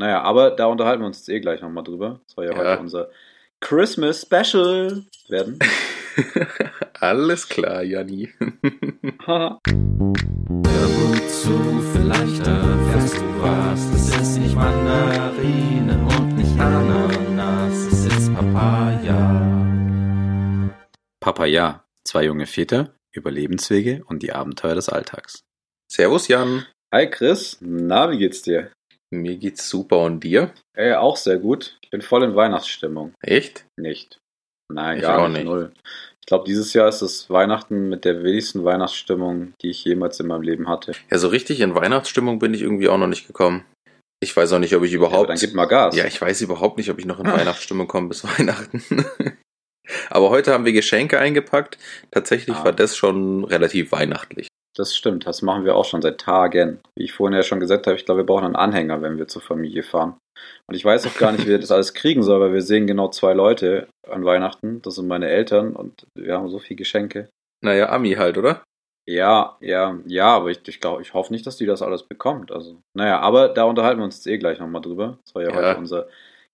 Naja, aber da unterhalten wir uns jetzt eh gleich nochmal drüber. Das soll ja, Ja. heute unser Christmas Special werden. Alles klar, Janni. Hör gut zu, vielleicht erfährst du was. Es ist nicht Mandarinen und nicht Ananas, es ist Papaya. Papaya, zwei junge Väter, Überlebenswege und die Abenteuer des Alltags. Servus, Jan. Hi Chris, na, wie geht's dir? Mir geht's super und dir? Ey, auch sehr gut. Ich bin voll in Weihnachtsstimmung. Echt? Nicht. Nein, Ich gar auch nicht, null. Ich glaube, dieses Jahr ist es Weihnachten mit der wenigsten Weihnachtsstimmung, die ich jemals in meinem Leben hatte. Ja, so richtig in Weihnachtsstimmung bin ich irgendwie auch noch nicht gekommen. Ich weiß auch nicht, ob ich Ja, überhaupt. dann gib mal Gas. Ja, ich weiß überhaupt nicht, ob ich noch in. Weihnachtsstimmung komme bis Weihnachten. Aber heute haben wir Geschenke eingepackt. Tatsächlich Ah. war das schon relativ weihnachtlich. Das stimmt, das machen wir auch schon seit Tagen. Wie ich vorhin ja schon gesagt habe, ich glaube, wir brauchen einen Anhänger, wenn wir zur Familie fahren. Und ich weiß auch gar nicht, wie wir das alles kriegen soll, weil wir sehen genau zwei Leute an Weihnachten. Das sind meine Eltern und wir haben so viele Geschenke. Naja, Ami halt, oder? Ja, ja, ja, aber ich, ich glaube, ich hoffe nicht, dass die das alles bekommt. Also, naja, aber da unterhalten wir uns jetzt eh gleich nochmal drüber. Das soll ja, Ja. heute unser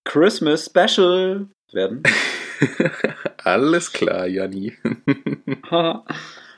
Christmas Special werden. Alles klar, Janni.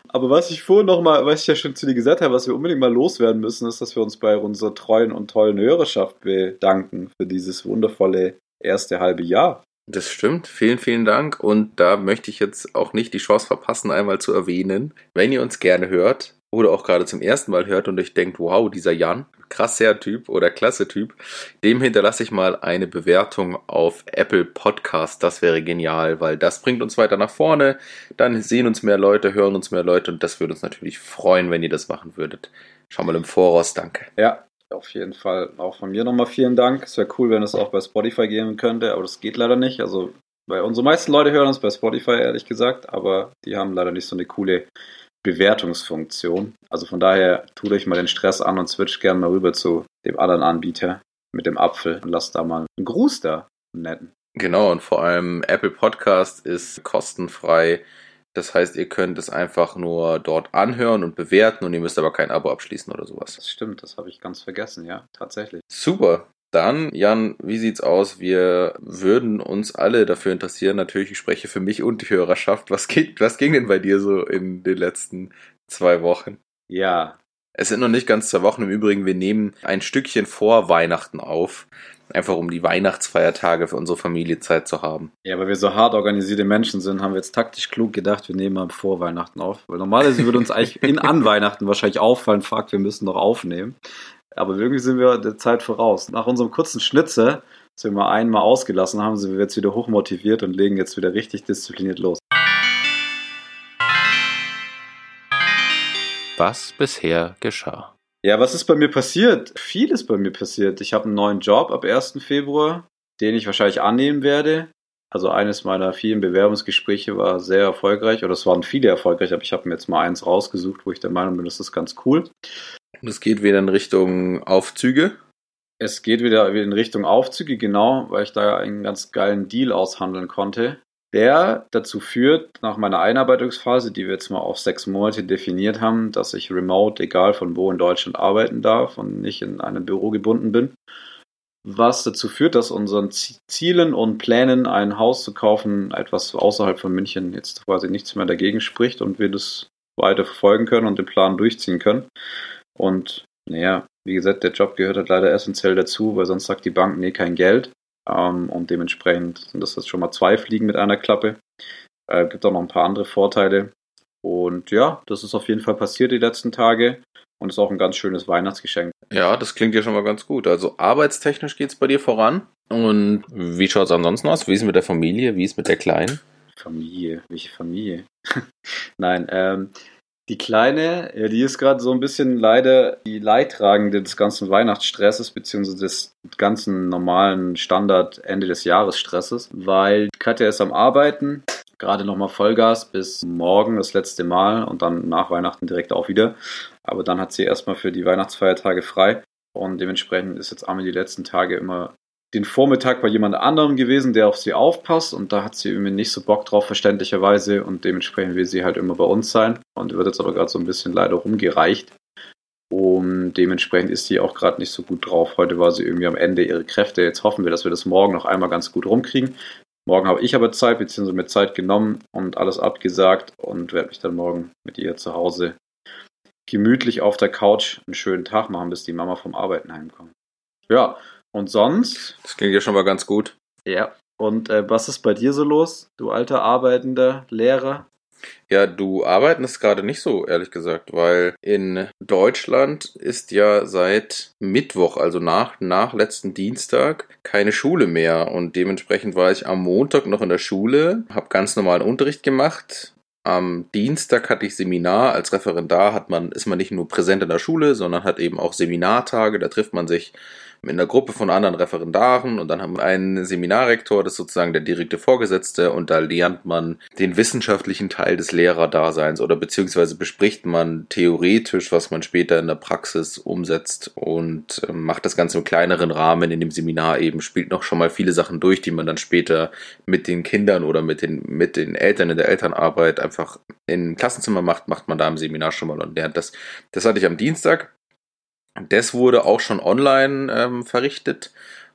Aber was ich vorhin noch mal, was ich ja schon zu dir gesagt habe, was wir unbedingt mal loswerden müssen, ist, dass wir uns bei unserer treuen und tollen Hörerschaft bedanken für dieses wundervolle erste halbe Jahr. Das stimmt. Vielen, vielen Dank. Und da möchte ich jetzt auch nicht die Chance verpassen, einmal zu erwähnen, wenn ihr uns gerne hört oder auch gerade zum ersten Mal hört und euch denkt, wow, dieser Jan, krasser Typ oder klasse Typ, dem hinterlasse ich mal eine Bewertung auf Apple Podcast. Das wäre genial, weil das bringt uns weiter nach vorne. Dann sehen uns mehr Leute, hören uns mehr Leute und das würde uns natürlich freuen, wenn ihr das machen würdet. Schon mal im Voraus, danke. Ja, auf jeden Fall auch von mir nochmal vielen Dank. Es wäre cool, wenn es auch bei Spotify gehen könnte, aber das geht leider nicht. Also, weil unsere meisten Leute hören uns bei Spotify, ehrlich gesagt, aber die haben leider nicht so eine coole Bewertungsfunktion. Also von daher tut euch mal den Stress an und switcht gerne mal rüber zu dem anderen Anbieter mit dem Apfel und lasst da mal einen Gruß da. einen Netten. Genau, und vor allem Apple Podcast ist kostenfrei. Das heißt, ihr könnt es einfach nur dort anhören und bewerten und ihr müsst aber kein Abo abschließen oder sowas. Das stimmt, das habe ich ganz vergessen, ja, tatsächlich. Super. Dann, Jan, wie sieht's aus? Wir würden uns alle dafür interessieren. Natürlich, ich spreche für mich und die Hörerschaft. Was, geht, was ging denn bei dir so in den letzten zwei Wochen? Ja, Es sind noch nicht ganz zwei Wochen. Im Übrigen, wir nehmen ein Stückchen vor Weihnachten auf. Einfach um die Weihnachtsfeiertage für unsere Familie Zeit zu haben. Ja, weil wir so hart organisierte Menschen sind, haben wir jetzt taktisch klug gedacht, wir nehmen mal vor Weihnachten auf. Weil normalerweise würde uns eigentlich in an Weihnachten wahrscheinlich auffallen, fuck, wir müssen noch aufnehmen. Aber irgendwie sind wir der Zeit voraus. Nach unserem kurzen Schnitzer, das wir mal einmal ausgelassen haben, sind wir jetzt wieder hochmotiviert und legen jetzt wieder richtig diszipliniert los. Was bisher geschah. Ja, was ist bei mir passiert? Viel ist bei mir passiert. Ich habe einen neuen Job ab 1. Februar, den ich wahrscheinlich annehmen werde. Also eines meiner vielen Bewerbungsgespräche war sehr erfolgreich, oder es waren viele erfolgreich, aber ich habe mir jetzt mal eins rausgesucht, wo ich der Meinung bin, das ist ganz cool. Und es geht wieder in Richtung Aufzüge. Es geht wieder in Richtung Aufzüge, genau, weil ich da einen ganz geilen Deal aushandeln konnte, der dazu führt, nach meiner Einarbeitungsphase, die wir jetzt mal auf sechs Monate definiert haben, dass ich remote, egal von wo in Deutschland, arbeiten darf und nicht in einem Büro gebunden bin. Was dazu führt, dass unseren Zielen und Plänen, ein Haus zu kaufen, etwas außerhalb von München jetzt quasi nichts mehr dagegen spricht und wir das weiter verfolgen können und den Plan durchziehen können. Und naja, wie gesagt, der Job gehört halt leider essentiell dazu, weil sonst sagt die Bank, nee, kein Geld. Ähm, und dementsprechend sind das jetzt schon mal zwei Fliegen mit einer Klappe. Äh, gibt auch noch ein paar andere Vorteile. Und ja, das ist auf jeden Fall passiert die letzten Tage und ist auch ein ganz schönes Weihnachtsgeschenk. Ja, das klingt ja schon mal ganz gut. Also arbeitstechnisch geht's bei dir voran. Und wie schaut's ansonsten aus? Wie ist es mit der Familie? Wie ist es mit der Kleinen? Familie, welche Familie? Nein, ähm, die Kleine, ja, die ist gerade so ein bisschen leider die Leidtragende des ganzen Weihnachtsstresses, beziehungsweise des ganzen normalen Standard Ende des Jahres Stresses, weil Katja ist am Arbeiten, gerade nochmal Vollgas bis morgen das letzte Mal und dann nach Weihnachten direkt auch wieder. Aber dann hat sie erstmal für die Weihnachtsfeiertage frei und dementsprechend ist jetzt Ami die letzten Tage immer den Vormittag bei jemand anderem gewesen, der auf sie aufpasst und da hat sie irgendwie nicht so Bock drauf, verständlicherweise und dementsprechend will sie halt immer bei uns sein und wird jetzt aber gerade so ein bisschen leider rumgereicht. Und dementsprechend ist sie auch gerade nicht so gut drauf. Heute war sie irgendwie am Ende ihrer Kräfte. Jetzt hoffen wir, dass wir das morgen noch einmal ganz gut rumkriegen. Morgen habe ich aber Zeit, beziehungsweise mir Zeit genommen und alles abgesagt und werde mich dann morgen mit ihr zu Hause gemütlich auf der Couch einen schönen Tag machen, bis die Mama vom Arbeiten heimkommt. Ja, und sonst? Das klingt ja schon mal ganz gut. Ja. Und äh, was ist bei dir so los, du alter arbeitender Lehrer? Ja, du arbeiten ist gerade nicht so, ehrlich gesagt, weil in Deutschland ist ja seit Mittwoch, also nach, nach letzten Dienstag, keine Schule mehr. Und dementsprechend war ich am Montag noch in der Schule, habe ganz normalen Unterricht gemacht. Am Dienstag hatte ich Seminar. Als Referendar hat man, ist man nicht nur präsent in der Schule, sondern hat eben auch Seminartage. Da trifft man sich mit einer Gruppe von anderen Referendaren und dann haben wir einen Seminarrektor, das ist sozusagen der direkte Vorgesetzte und da lernt man den wissenschaftlichen Teil des Lehrerdaseins oder beziehungsweise bespricht man theoretisch, was man später in der Praxis umsetzt und äh, macht das Ganze im kleineren Rahmen in dem Seminar eben, spielt noch schon mal viele Sachen durch, die man dann später mit den Kindern oder mit den, mit den Eltern in der Elternarbeit einfach im Klassenzimmer macht, macht man da im Seminar schon mal und lernt das. Das hatte ich am Dienstag das wurde auch schon online ähm, verrichtet.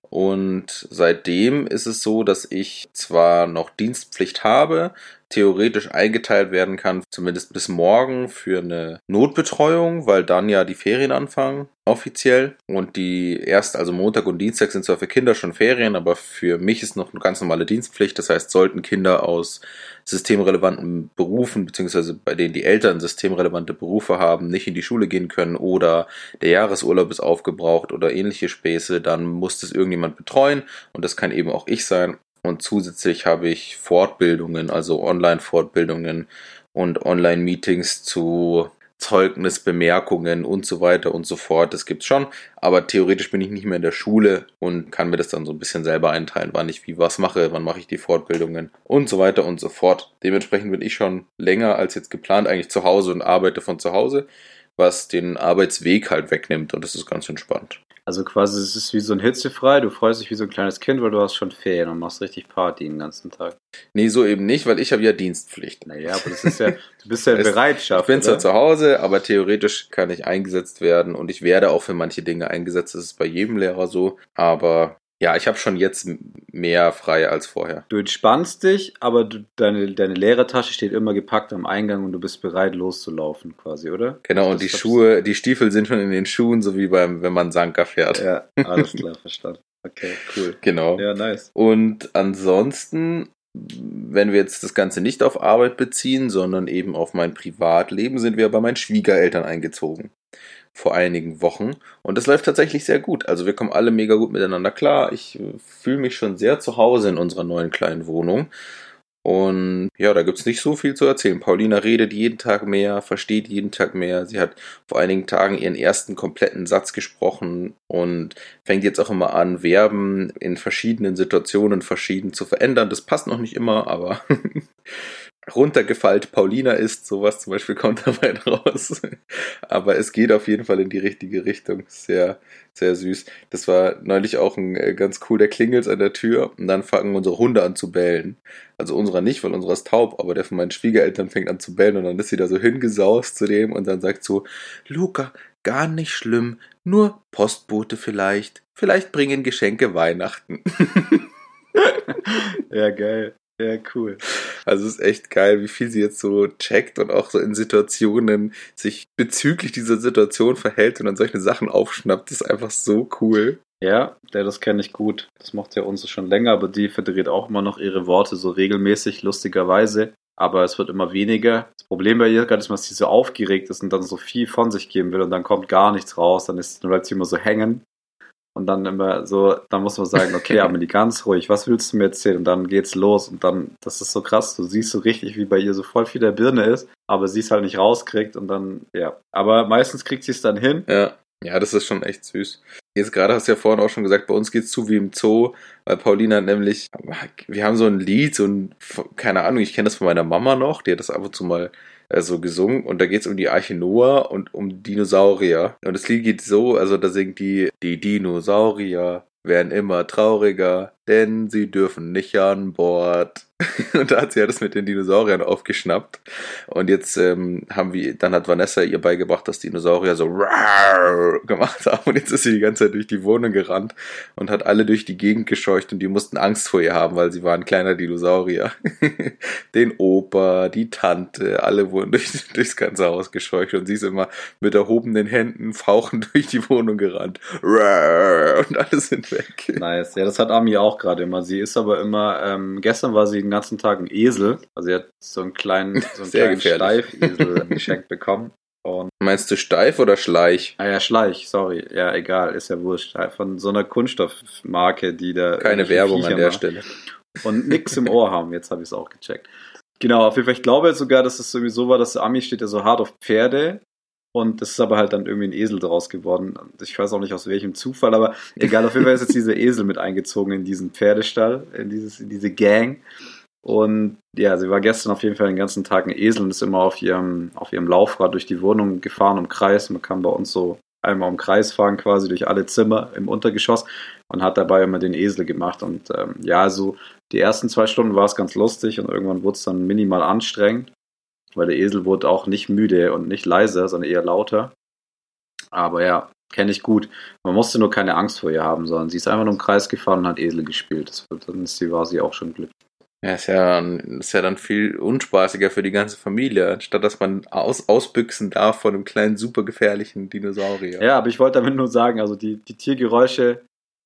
Und seitdem ist es so, dass ich zwar noch Dienstpflicht habe, theoretisch eingeteilt werden kann, zumindest bis morgen für eine Notbetreuung, weil dann ja die Ferien anfangen, offiziell. Und die erst, also Montag und Dienstag sind zwar für Kinder schon Ferien, aber für mich ist noch eine ganz normale Dienstpflicht. Das heißt, sollten Kinder aus systemrelevanten Berufen, beziehungsweise bei denen die Eltern systemrelevante Berufe haben, nicht in die Schule gehen können oder der Jahresurlaub ist aufgebraucht oder ähnliche Späße, dann muss das irgendjemand betreuen und das kann eben auch ich sein. Und zusätzlich habe ich Fortbildungen, also Online-Fortbildungen und Online-Meetings zu Zeugnisbemerkungen und so weiter und so fort. Das gibt's schon, aber theoretisch bin ich nicht mehr in der Schule und kann mir das dann so ein bisschen selber einteilen, wann ich wie was mache, wann mache ich die Fortbildungen und so weiter und so fort. Dementsprechend bin ich schon länger als jetzt geplant eigentlich zu Hause und arbeite von zu Hause, was den Arbeitsweg halt wegnimmt und das ist ganz entspannt. Also quasi, es ist wie so ein hitzefrei, du freust dich wie so ein kleines Kind, weil du hast schon Ferien und machst richtig Party den ganzen Tag. Nee, so eben nicht, weil ich habe ja Dienstpflicht. Naja, aber das ist ja, du bist ja in Bereitschaft. Ich bin zwar zu Hause, aber theoretisch kann ich eingesetzt werden und ich werde auch für manche Dinge eingesetzt. Das ist bei jedem Lehrer so. Aber ja, ich habe schon jetzt mehr frei als vorher. Du entspannst dich, aber du, deine, deine leere Tasche steht immer gepackt am Eingang und du bist bereit loszulaufen, quasi, oder? Genau, und die Schuhe, die Stiefel sind schon in den Schuhen, so wie beim, wenn man Sanka fährt. Ja, alles klar, verstanden. Okay, cool. Genau. Ja, nice. Und ansonsten, wenn wir jetzt das Ganze nicht auf Arbeit beziehen, sondern eben auf mein Privatleben, sind wir bei meinen Schwiegereltern eingezogen vor einigen Wochen. Und das läuft tatsächlich sehr gut. Also wir kommen alle mega gut miteinander klar. Ich äh, fühle mich schon sehr zu Hause in unserer neuen kleinen Wohnung. Und ja, da gibt's nicht so viel zu erzählen. Paulina redet jeden Tag mehr, versteht jeden Tag mehr. Sie hat vor einigen Tagen ihren ersten kompletten Satz gesprochen und fängt jetzt auch immer an, Verben in verschiedenen Situationen verschieden zu verändern. Das passt noch nicht immer, aber runtergefallt Paulina ist, sowas zum Beispiel kommt dabei raus. Aber es geht auf jeden Fall in die richtige Richtung. Sehr, sehr süß. Das war neulich auch ein äh, ganz cool, der klingelt an der Tür und dann fangen unsere Hunde an zu bellen. Also unserer nicht, weil unserer ist taub, aber der von meinen Schwiegereltern fängt an zu bellen und dann ist sie da so hingesaust zu dem und dann sagt so, Luca, gar nicht schlimm, nur Postbote vielleicht. Vielleicht bringen Geschenke Weihnachten. ja, geil. Ja, cool. Also es ist echt geil, wie viel sie jetzt so checkt und auch so in Situationen sich bezüglich dieser Situation verhält und dann solche Sachen aufschnappt. Das ist einfach so cool. Ja, das kenne ich gut. Das macht ja uns schon länger, aber die verdreht auch immer noch ihre Worte so regelmäßig, lustigerweise. Aber es wird immer weniger. Das Problem bei ihr gerade ist, dass sie so aufgeregt ist und dann so viel von sich geben will und dann kommt gar nichts raus. Dann, ist, dann bleibt sie immer so hängen. Und dann immer so, dann muss man sagen, okay, Amelie, ganz ruhig, was willst du mir erzählen? Und dann geht's los und dann, das ist so krass, du siehst so richtig, wie bei ihr so voll viel der Birne ist, aber sie es halt nicht rauskriegt und dann, ja. Aber meistens kriegt sie es dann hin. Ja. Ja, das ist schon echt süß. Jetzt gerade hast du ja vorhin auch schon gesagt, bei uns geht's zu wie im Zoo, weil Paulina nämlich, wir haben so ein Lied, so ein, keine Ahnung, ich kenne das von meiner Mama noch, die hat das ab und zu mal äh, so gesungen und da geht es um die Arche Noah und um Dinosaurier. Und das Lied geht so, also da singt die, die Dinosaurier werden immer trauriger, denn sie dürfen nicht an Bord. Und da hat sie ja das mit den Dinosauriern aufgeschnappt. Und jetzt ähm, haben wir, dann hat Vanessa ihr beigebracht, dass Dinosaurier so gemacht haben. Und jetzt ist sie die ganze Zeit durch die Wohnung gerannt und hat alle durch die Gegend gescheucht und die mussten Angst vor ihr haben, weil sie war ein kleiner Dinosaurier. den Opa, die Tante, alle wurden durch, durchs ganze Haus gescheucht und sie ist immer mit erhobenen Händen fauchend durch die Wohnung gerannt. Und alle sind weg. Nice. Ja, das hat Ami auch gerade immer. Sie ist aber immer, ähm, gestern war sie den ganzen Tag ein Esel. Also sie hat so einen kleinen, so einen Sehr kleinen. Steifesel geschenkt bekommen. Und, Meinst du steif oder schleich? ah ja, Schleich, sorry. Ja, egal, ist ja wurscht. Von so einer Kunststoffmarke, die da. Keine Werbung Viecher an der macht. Stelle. und nix im Ohr haben. Jetzt habe ich es auch gecheckt. Genau, auf jeden Fall, ich glaube sogar, dass es sowieso war, dass der Ami steht ja so hart auf Pferde. Und das ist aber halt dann irgendwie ein Esel draus geworden. Ich weiß auch nicht aus welchem Zufall, aber egal, auf jeden Fall ist jetzt dieser Esel mit eingezogen in diesen Pferdestall, in, dieses, in diese Gang. Und ja, sie war gestern auf jeden Fall den ganzen Tag ein Esel und ist immer auf ihrem, auf ihrem Laufrad durch die Wohnung gefahren im Kreis. Man kann bei uns so einmal im Kreis fahren, quasi durch alle Zimmer im Untergeschoss und hat dabei immer den Esel gemacht. Und ähm, ja, so die ersten zwei Stunden war es ganz lustig und irgendwann wurde es dann minimal anstrengend, weil der Esel wurde auch nicht müde und nicht leiser, sondern eher lauter. Aber ja, kenne ich gut. Man musste nur keine Angst vor ihr haben, sondern sie ist einfach nur im Kreis gefahren und hat Esel gespielt. Das, dann ist sie, war sie auch schon glücklich. Ja, ist ja, ist ja dann viel unspaßiger für die ganze Familie, anstatt dass man aus, ausbüchsen darf von einem kleinen, super gefährlichen Dinosaurier. Ja, aber ich wollte damit nur sagen, also die, die Tiergeräusche,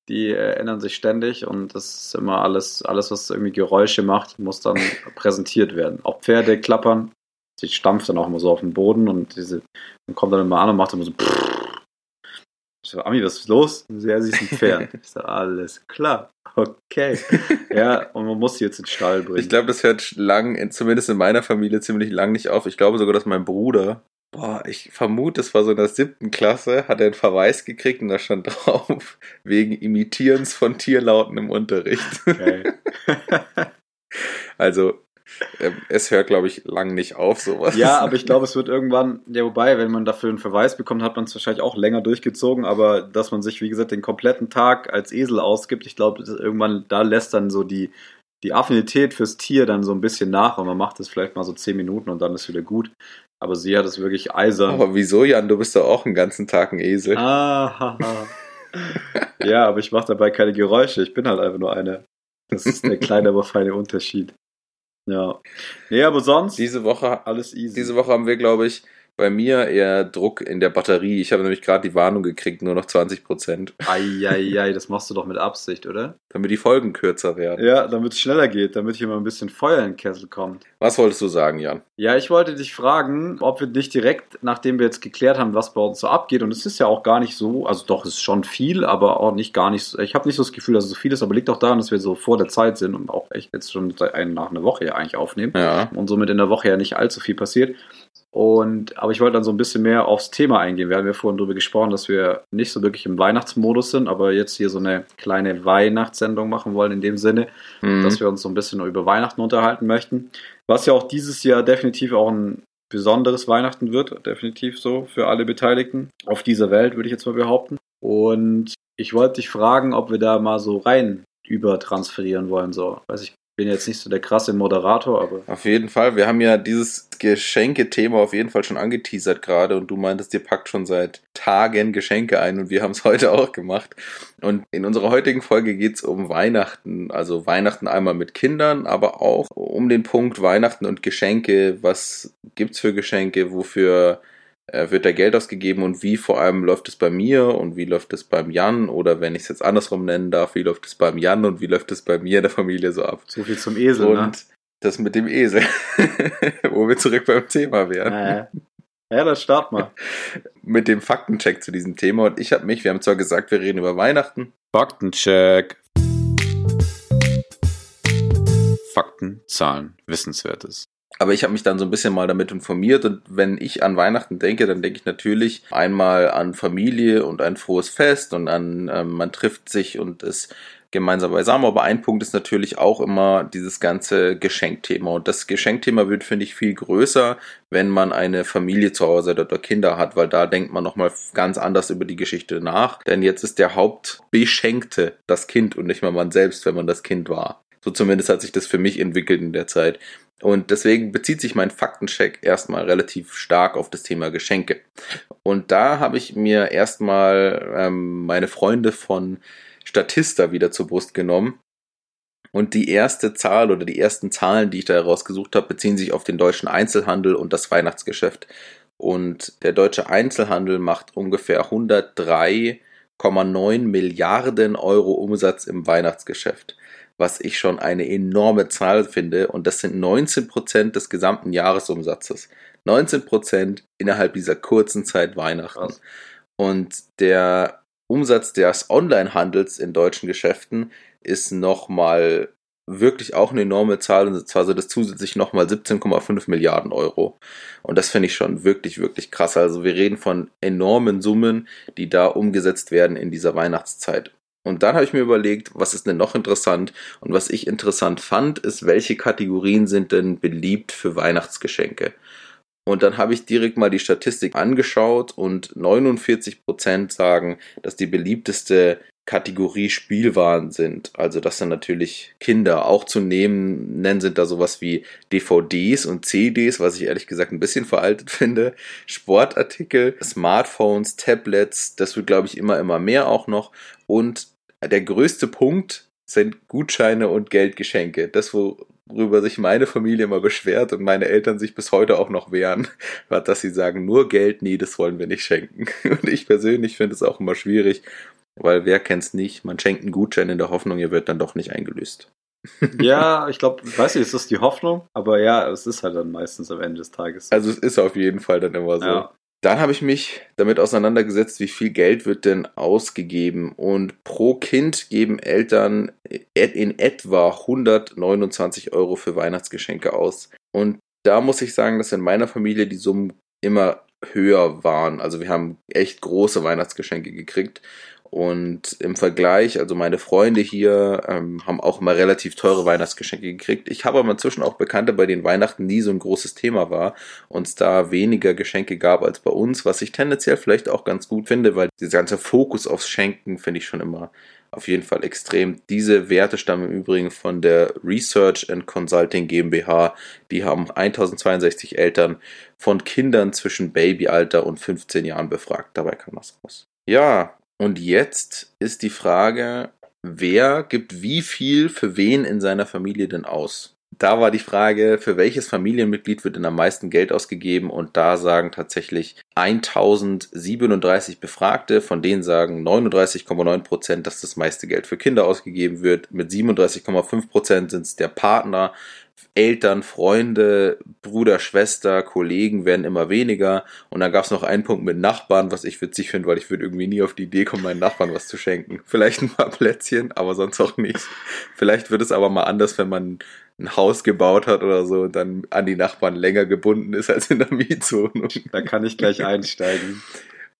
die äh, ändern sich ständig und das ist immer alles, alles, was irgendwie Geräusche macht, muss dann präsentiert werden. Auch Pferde klappern, sie stampft dann auch immer so auf den Boden und diese, dann kommt dann immer an und macht immer so ich so, Ami, was ist los? Ja, sie ist ein Pferd. Ich so, alles klar, okay. Ja, und man muss sie jetzt in den Stall bringen. Ich glaube, das hört lang, in- zumindest in meiner Familie, ziemlich lang nicht auf. Ich glaube sogar, dass mein Bruder, boah, ich vermute, es war so in der siebten Klasse, hat er einen Verweis gekriegt und da stand drauf, wegen Imitierens von Tierlauten im Unterricht. okay. Also, es hört, glaube ich, lang nicht auf, sowas. Ja, aber ich glaube, es wird irgendwann, ja, wobei, wenn man dafür einen Verweis bekommt, hat man es wahrscheinlich auch länger durchgezogen, aber dass man sich, wie gesagt, den kompletten Tag als Esel ausgibt, ich glaube, irgendwann, da lässt dann so die, die Affinität fürs Tier dann so ein bisschen nach und man macht es vielleicht mal so zehn Minuten und dann ist wieder gut. Aber sie hat es wirklich eisern. Aber wieso, Jan? Du bist doch auch einen ganzen Tag ein Esel. Ah, ja, aber ich mache dabei keine Geräusche. Ich bin halt einfach nur eine. Das ist der kleine, aber feine Unterschied. Ja. Nee, aber sonst Diese Woche alles easy. Diese Woche haben wir, glaube ich, bei mir eher Druck in der Batterie. Ich habe nämlich gerade die Warnung gekriegt, nur noch 20 Prozent, Eieiei, das machst du doch mit Absicht, oder? damit die Folgen kürzer werden. Ja, damit es schneller geht, damit hier mal ein bisschen Feuer in den Kessel kommt. Was wolltest du sagen, Jan? Ja, ich wollte dich fragen, ob wir nicht direkt, nachdem wir jetzt geklärt haben, was bei uns so abgeht, und es ist ja auch gar nicht so, also doch, es ist schon viel, aber auch nicht gar nicht, so- ich habe nicht so das Gefühl, dass es so viel ist, aber liegt auch daran, dass wir so vor der Zeit sind und auch echt jetzt schon nach einer Woche ja eigentlich aufnehmen Ja. und somit in der Woche ja nicht allzu viel passiert. Und, aber ich wollte dann so ein bisschen mehr aufs Thema eingehen. Wir haben ja vorhin darüber gesprochen, dass wir nicht so wirklich im Weihnachtsmodus sind, aber jetzt hier so eine kleine Weihnachtssendung machen wollen in dem Sinne, Mhm. dass wir uns so ein bisschen über Weihnachten unterhalten möchten. Was ja auch dieses Jahr definitiv auch ein besonderes Weihnachten wird, definitiv so für alle Beteiligten auf dieser Welt, würde ich jetzt mal behaupten. Und ich wollte dich fragen, ob wir da mal so rein übertransferieren wollen. So, weiß ich bin jetzt nicht so der krasse Moderator, aber Auf jeden Fall. Wir haben ja dieses Geschenke-Thema auf jeden Fall schon angeteasert gerade und du meintest, ihr packt schon seit Tagen Geschenke ein und wir haben es heute auch gemacht. Und in unserer heutigen Folge geht es um Weihnachten. Also Weihnachten einmal mit Kindern, aber auch um den Punkt Weihnachten und Geschenke. Was gibt's für Geschenke? Wofür wird da Geld ausgegeben und wie vor allem läuft es bei mir und wie läuft es beim Jan oder wenn ich es jetzt andersrum nennen darf, wie läuft es beim Jan und wie läuft es bei mir in der Familie so ab? so viel zum Esel, und ne? das mit dem Esel, wo wir zurück beim Thema wären. Äh. Ja, dann start mal. Mit dem Faktencheck zu diesem Thema. Und ich habe mich, wir haben zwar gesagt, wir reden über Weihnachten. Faktencheck. Fakten, Zahlen, Wissenswertes. Aber ich habe mich dann so ein bisschen mal damit informiert und wenn ich an Weihnachten denke, dann denke ich natürlich einmal an Familie und ein frohes Fest und an ähm, man trifft sich und ist gemeinsam beisammen. Aber ein Punkt ist natürlich auch immer dieses ganze Geschenkthema. Und das Geschenkthema wird, finde ich, viel größer, wenn man eine Familie zu Hause hat oder Kinder hat, weil da denkt man nochmal ganz anders über die Geschichte nach. Denn jetzt ist der Hauptbeschenkte das Kind und nicht mal man selbst, wenn man das Kind war. So zumindest hat sich das für mich entwickelt in der Zeit. Und deswegen bezieht sich mein Faktencheck erstmal relativ stark auf das Thema Geschenke. Und da habe ich mir erstmal ähm, meine Freunde von Statista wieder zur Brust genommen. Und die erste Zahl oder die ersten Zahlen, die ich da herausgesucht habe, beziehen sich auf den deutschen Einzelhandel und das Weihnachtsgeschäft. Und der deutsche Einzelhandel macht ungefähr 103,9 Milliarden Euro Umsatz im Weihnachtsgeschäft, was ich schon eine enorme Zahl finde. Und das sind 19 Prozent des gesamten Jahresumsatzes. 19 Prozent innerhalb dieser kurzen Zeit Weihnachten. Krass. Und der Umsatz des Onlinehandels in deutschen Geschäften ist nochmal wirklich auch eine enorme Zahl und zwar so das zusätzlich nochmal 17,5 Milliarden Euro. Und das finde ich schon wirklich, wirklich krass. Also wir reden von enormen Summen, die da umgesetzt werden in dieser Weihnachtszeit. Und dann habe ich mir überlegt, was ist denn noch interessant? Und was ich interessant fand, ist, welche Kategorien sind denn beliebt für Weihnachtsgeschenke? Und dann habe ich direkt mal die Statistik angeschaut und 49% sagen, dass die beliebteste Kategorie Spielwaren sind. Also das sind natürlich Kinder auch zu nehmen. Nennen sind da sowas wie DVDs und CDs, was ich ehrlich gesagt ein bisschen veraltet finde. Sportartikel, Smartphones, Tablets, das wird glaube ich immer, immer mehr auch noch. Und der größte Punkt sind Gutscheine und Geldgeschenke. Das, worüber sich meine Familie immer beschwert und meine Eltern sich bis heute auch noch wehren, war, dass sie sagen, nur Geld, nee, das wollen wir nicht schenken. Und ich persönlich finde es auch immer schwierig, weil wer kennt's nicht, man schenkt einen Gutschein in der Hoffnung, er wird dann doch nicht eingelöst. Ja, ich glaube, weiß nicht, ist das die Hoffnung? Aber ja, es ist halt dann meistens am Ende des Tages. Also es ist auf jeden Fall dann immer so. Ja. Dann habe ich mich damit auseinandergesetzt, wie viel Geld wird denn ausgegeben. Und pro Kind geben Eltern in etwa 129 Euro für Weihnachtsgeschenke aus. Und da muss ich sagen, dass in meiner Familie die Summen immer höher waren. Also wir haben echt große Weihnachtsgeschenke gekriegt. Und im Vergleich, also meine Freunde hier ähm, haben auch immer relativ teure Weihnachtsgeschenke gekriegt. Ich habe aber inzwischen auch Bekannte, bei denen Weihnachten nie so ein großes Thema war und es da weniger Geschenke gab als bei uns, was ich tendenziell vielleicht auch ganz gut finde, weil dieser ganze Fokus aufs Schenken finde ich schon immer auf jeden Fall extrem. Diese Werte stammen im Übrigen von der Research and Consulting GmbH. Die haben 1062 Eltern von Kindern zwischen Babyalter und 15 Jahren befragt. Dabei kam das raus. Ja, und jetzt ist die Frage, wer gibt wie viel für wen in seiner Familie denn aus? Da war die Frage, für welches Familienmitglied wird denn am meisten Geld ausgegeben? Und da sagen tatsächlich 1037 Befragte, von denen sagen 39,9 Prozent, dass das meiste Geld für Kinder ausgegeben wird. Mit 37,5 Prozent sind es der Partner, Eltern, Freunde, Bruder, Schwester, Kollegen werden immer weniger. Und dann gab es noch einen Punkt mit Nachbarn, was ich witzig finde, weil ich würde irgendwie nie auf die Idee kommen, meinen Nachbarn was zu schenken. Vielleicht ein paar Plätzchen, aber sonst auch nicht. Vielleicht wird es aber mal anders, wenn man ein Haus gebaut hat oder so und dann an die Nachbarn länger gebunden ist als in der Mietwohnung. Da kann ich gleich einsteigen.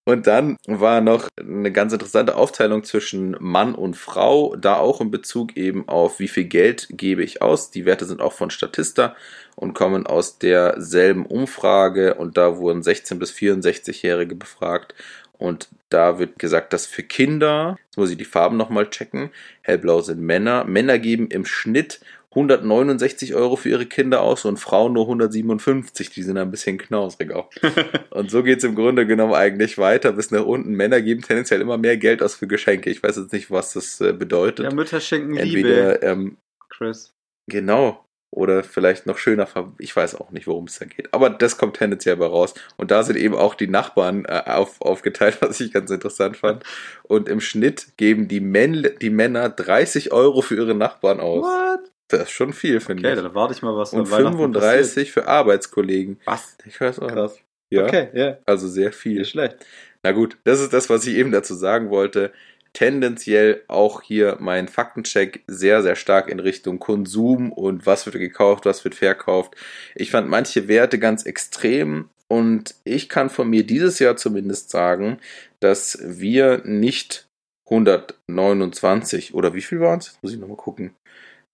Und dann war noch eine ganz interessante Aufteilung zwischen Mann und Frau, da auch in Bezug eben auf wie viel Geld gebe ich aus. Die Werte sind auch von Statista und kommen aus derselben Umfrage. Und da wurden 16 bis 64-Jährige befragt. Und da wird gesagt, dass für Kinder, jetzt muss ich die Farben nochmal checken, hellblau sind Männer, Männer geben im Schnitt 169 Euro für ihre Kinder aus und Frauen nur 157. Die sind ein bisschen knausrig auch. und so geht's im Grunde genommen eigentlich weiter bis nach unten. Männer geben tendenziell immer mehr Geld aus für Geschenke. Ich weiß jetzt nicht, was das äh, bedeutet. Ja, Mütter schenken Entweder, Liebe, ähm, Chris. genau. Oder vielleicht noch schöner, ver- ich weiß auch nicht, worum es da geht. Aber das kommt tendenziell bei raus. Und da sind eben auch die Nachbarn äh, auf, aufgeteilt, was ich ganz interessant fand. Und im Schnitt geben die, Männ die Männer 30 Euro für ihre Nachbarn aus. What? Das ist schon viel, finde Okay, ich. dann warte ich mal, was Und an Weihnachten 35 für Arbeitskollegen. passiert. Was? Ich weiß auch Krass. Ja, Okay, ja. also sehr viel. Nicht schlecht. Na gut, das ist das, was ich eben dazu sagen wollte. tendenziell auch hier mein Faktencheck sehr, sehr stark in Richtung Konsum und was wird gekauft, was wird verkauft. Ich fand manche Werte ganz extrem und ich kann von mir dieses Jahr zumindest sagen, dass wir nicht 129 oder wie viel waren es? Jetzt muss ich nochmal gucken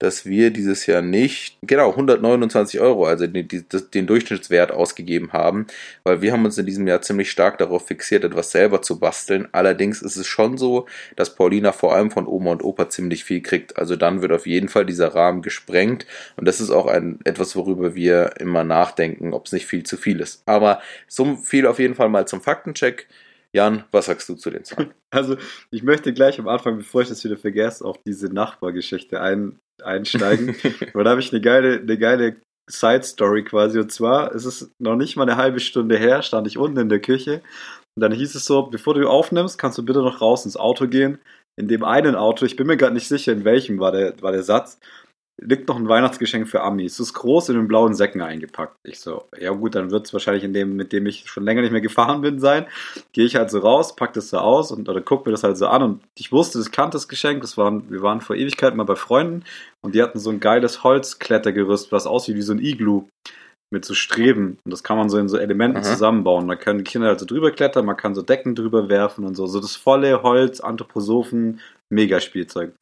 dass wir dieses Jahr nicht, genau, 129 Euro, also den, den, Durchschnittswert ausgegeben haben, weil wir haben uns in diesem Jahr ziemlich stark darauf fixiert, etwas selber zu basteln. Allerdings ist es schon so, dass Paulina vor allem von Oma und Opa ziemlich viel kriegt. Also dann wird auf jeden Fall dieser Rahmen gesprengt und das ist auch ein, etwas, worüber wir immer nachdenken, ob es nicht viel zu viel ist. Aber so viel auf jeden Fall mal zum Faktencheck. Jan, was sagst du zu den Zahlen? Also, ich möchte gleich am Anfang, bevor ich das wieder vergesse, auf diese Nachbargeschichte ein, einsteigen. Weil da habe ich eine geile, eine geile Side-Story quasi. Und zwar ist es noch nicht mal eine halbe Stunde her, stand ich unten in der Küche. Und dann hieß es so, bevor du aufnimmst, kannst du bitte noch raus ins Auto gehen. In dem einen Auto, ich bin mir gerade nicht sicher, in welchem war der, war der Satz, liegt noch ein Weihnachtsgeschenk für Amis. Es ist groß in den blauen Säcken eingepackt. Ich so, ja gut, dann wird es wahrscheinlich in dem, mit dem ich schon länger nicht mehr gefahren bin, sein. Gehe ich halt so raus, pack das so aus und oder guck mir das halt so an und ich wusste, das kannte das Geschenk. Das waren, wir waren vor Ewigkeit mal bei Freunden und die hatten so ein geiles Holzklettergerüst, was aussieht wie so ein Iglu mit so Streben. Und das kann man so in so Elementen Aha. zusammenbauen. Da können die Kinder halt so drüber klettern, man kann so Decken drüber werfen und so. So das volle Holz, Anthroposophen, Megaspielzeug.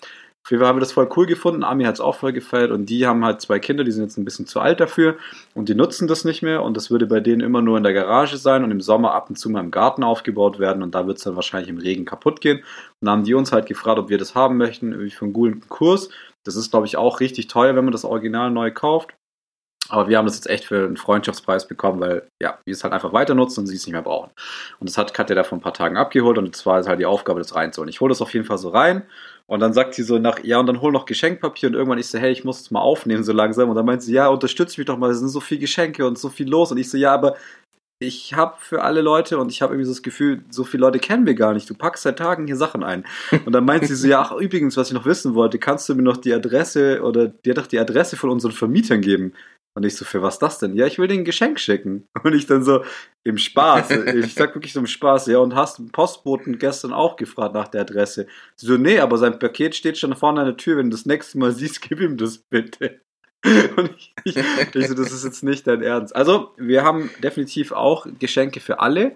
Auf jeden Fall haben wir das voll cool gefunden. Ami hat es auch voll gefeiert und die haben halt zwei Kinder, die sind jetzt ein bisschen zu alt dafür und die nutzen das nicht mehr und das würde bei denen immer nur in der Garage sein und im Sommer ab und zu mal im Garten aufgebaut werden und da wird es dann wahrscheinlich im Regen kaputt gehen. Und dann haben die uns halt gefragt, ob wir das haben möchten, irgendwie für einen guten Kurs. Das ist, glaube ich, auch richtig teuer, wenn man das Original neu kauft. Aber wir haben das jetzt echt für einen Freundschaftspreis bekommen, weil ja, wir es halt einfach weiter nutzen und sie es nicht mehr brauchen. Und das hat Katja da vor ein paar Tagen abgeholt und jetzt war es halt die Aufgabe, das reinzuholen. Ich hole das auf jeden Fall so rein und dann sagt sie so nach, ja, und dann hol noch Geschenkpapier und irgendwann ich so, hey, ich muss es mal aufnehmen so langsam. Und dann meint sie, ja, unterstütze mich doch mal, es sind so viele Geschenke und so viel los. Und ich so, ja, aber ich habe für alle Leute und ich habe irgendwie so das Gefühl, so viele Leute kennen wir gar nicht. Du packst seit Tagen hier Sachen ein. Und dann meint sie so, ja, ach, übrigens, was ich noch wissen wollte, kannst du mir noch die Adresse oder dir doch die Adresse von unseren Vermietern geben? Und ich so, für was das denn? Ja, ich will dir ein Geschenk schicken. Und ich dann so, im Spaß, ich sag wirklich so im Spaß, ja, und hast den Postboten gestern auch gefragt nach der Adresse. So, nee, aber sein Paket steht schon vorne an der Tür, wenn du das nächste Mal siehst, gib ihm das bitte. Und ich, ich, ich so, das ist jetzt nicht dein Ernst. Also, wir haben definitiv auch Geschenke für alle.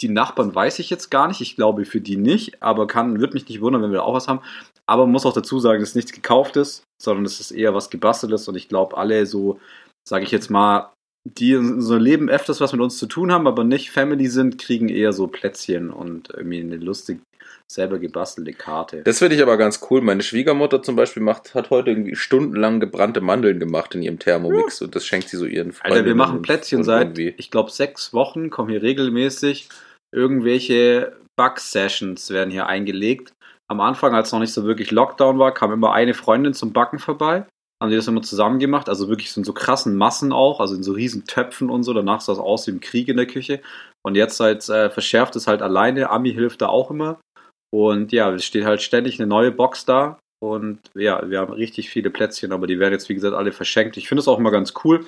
Die Nachbarn weiß ich jetzt gar nicht. Ich glaube für die nicht, aber kann, wird mich nicht wundern, wenn wir auch was haben. Aber man muss auch dazu sagen, dass nichts gekauft ist, sondern es ist eher was gebasteltes und ich glaube, alle so, sage ich jetzt mal, die in so Leben öfters was mit uns zu tun haben, aber nicht Family sind, kriegen eher so Plätzchen und irgendwie eine lustig selber gebastelte Karte. Das finde ich aber ganz cool. Meine Schwiegermutter zum Beispiel macht, hat heute irgendwie stundenlang gebrannte Mandeln gemacht in ihrem Thermomix ja. und das schenkt sie so ihren Freunden. Alter, wir machen Plätzchen seit, ich glaube, sechs Wochen, kommen hier regelmäßig irgendwelche Bug-Sessions werden hier eingelegt am Anfang, als noch nicht so wirklich Lockdown war, kam immer eine Freundin zum Backen vorbei. Haben die das immer zusammen gemacht, also wirklich so in so krassen Massen auch, also in so riesen Töpfen und so. Danach sah es aus wie im Krieg in der Küche. Und jetzt halt äh, verschärft es halt alleine. Ami hilft da auch immer. Und ja, es steht halt ständig eine neue Box da. Und ja, wir haben richtig viele Plätzchen, aber die werden jetzt, wie gesagt, alle verschenkt. Ich finde es auch immer ganz cool.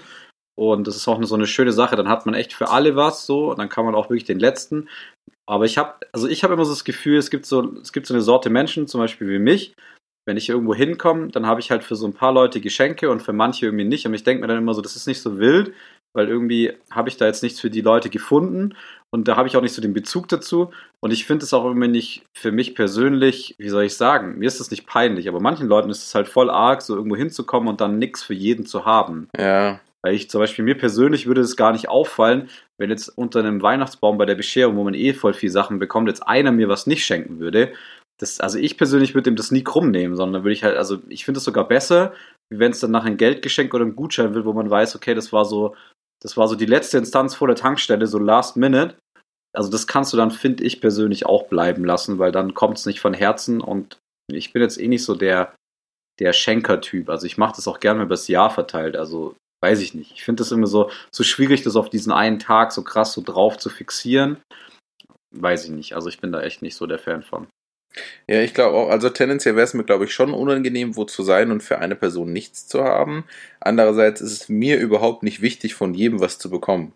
Und das ist auch so eine schöne Sache. Dann hat man echt für alle was so. Und dann kann man auch wirklich den letzten. Aber ich habe, also ich habe immer so das Gefühl, es gibt so, es gibt so eine Sorte Menschen, zum Beispiel wie mich. Wenn ich irgendwo hinkomme, dann habe ich halt für so ein paar Leute Geschenke und für manche irgendwie nicht. Und ich denke mir dann immer so, das ist nicht so wild, weil irgendwie habe ich da jetzt nichts für die Leute gefunden und da habe ich auch nicht so den Bezug dazu. Und ich finde es auch immer nicht für mich persönlich, wie soll ich sagen, mir ist das nicht peinlich, aber manchen Leuten ist es halt voll arg, so irgendwo hinzukommen und dann nichts für jeden zu haben. Ja. Weil ich zum Beispiel mir persönlich würde es gar nicht auffallen, wenn jetzt unter einem Weihnachtsbaum bei der Bescherung, wo man eh voll viel Sachen bekommt, jetzt einer mir was nicht schenken würde. Das, also ich persönlich würde ihm das nie krumm nehmen, sondern würde ich halt, also ich finde es sogar besser, wie wenn es dann nach ein Geldgeschenk oder ein Gutschein wird, wo man weiß, okay, das war so, das war so die letzte Instanz vor der Tankstelle, so last minute. Also das kannst du dann, finde ich persönlich, auch bleiben lassen, weil dann kommt es nicht von Herzen und ich bin jetzt eh nicht so der, der Schenker-Typ. Also ich mache das auch gerne über das Jahr verteilt. Also weiß ich nicht. Ich finde das immer so, so schwierig, das auf diesen einen Tag so krass so drauf zu fixieren. Weiß ich nicht. Also ich bin da echt nicht so der Fan von. Ja, ich glaube auch, also tendenziell wäre es mir, glaube ich, schon unangenehm, wo zu sein und für eine Person nichts zu haben. Andererseits ist es mir überhaupt nicht wichtig, von jedem was zu bekommen.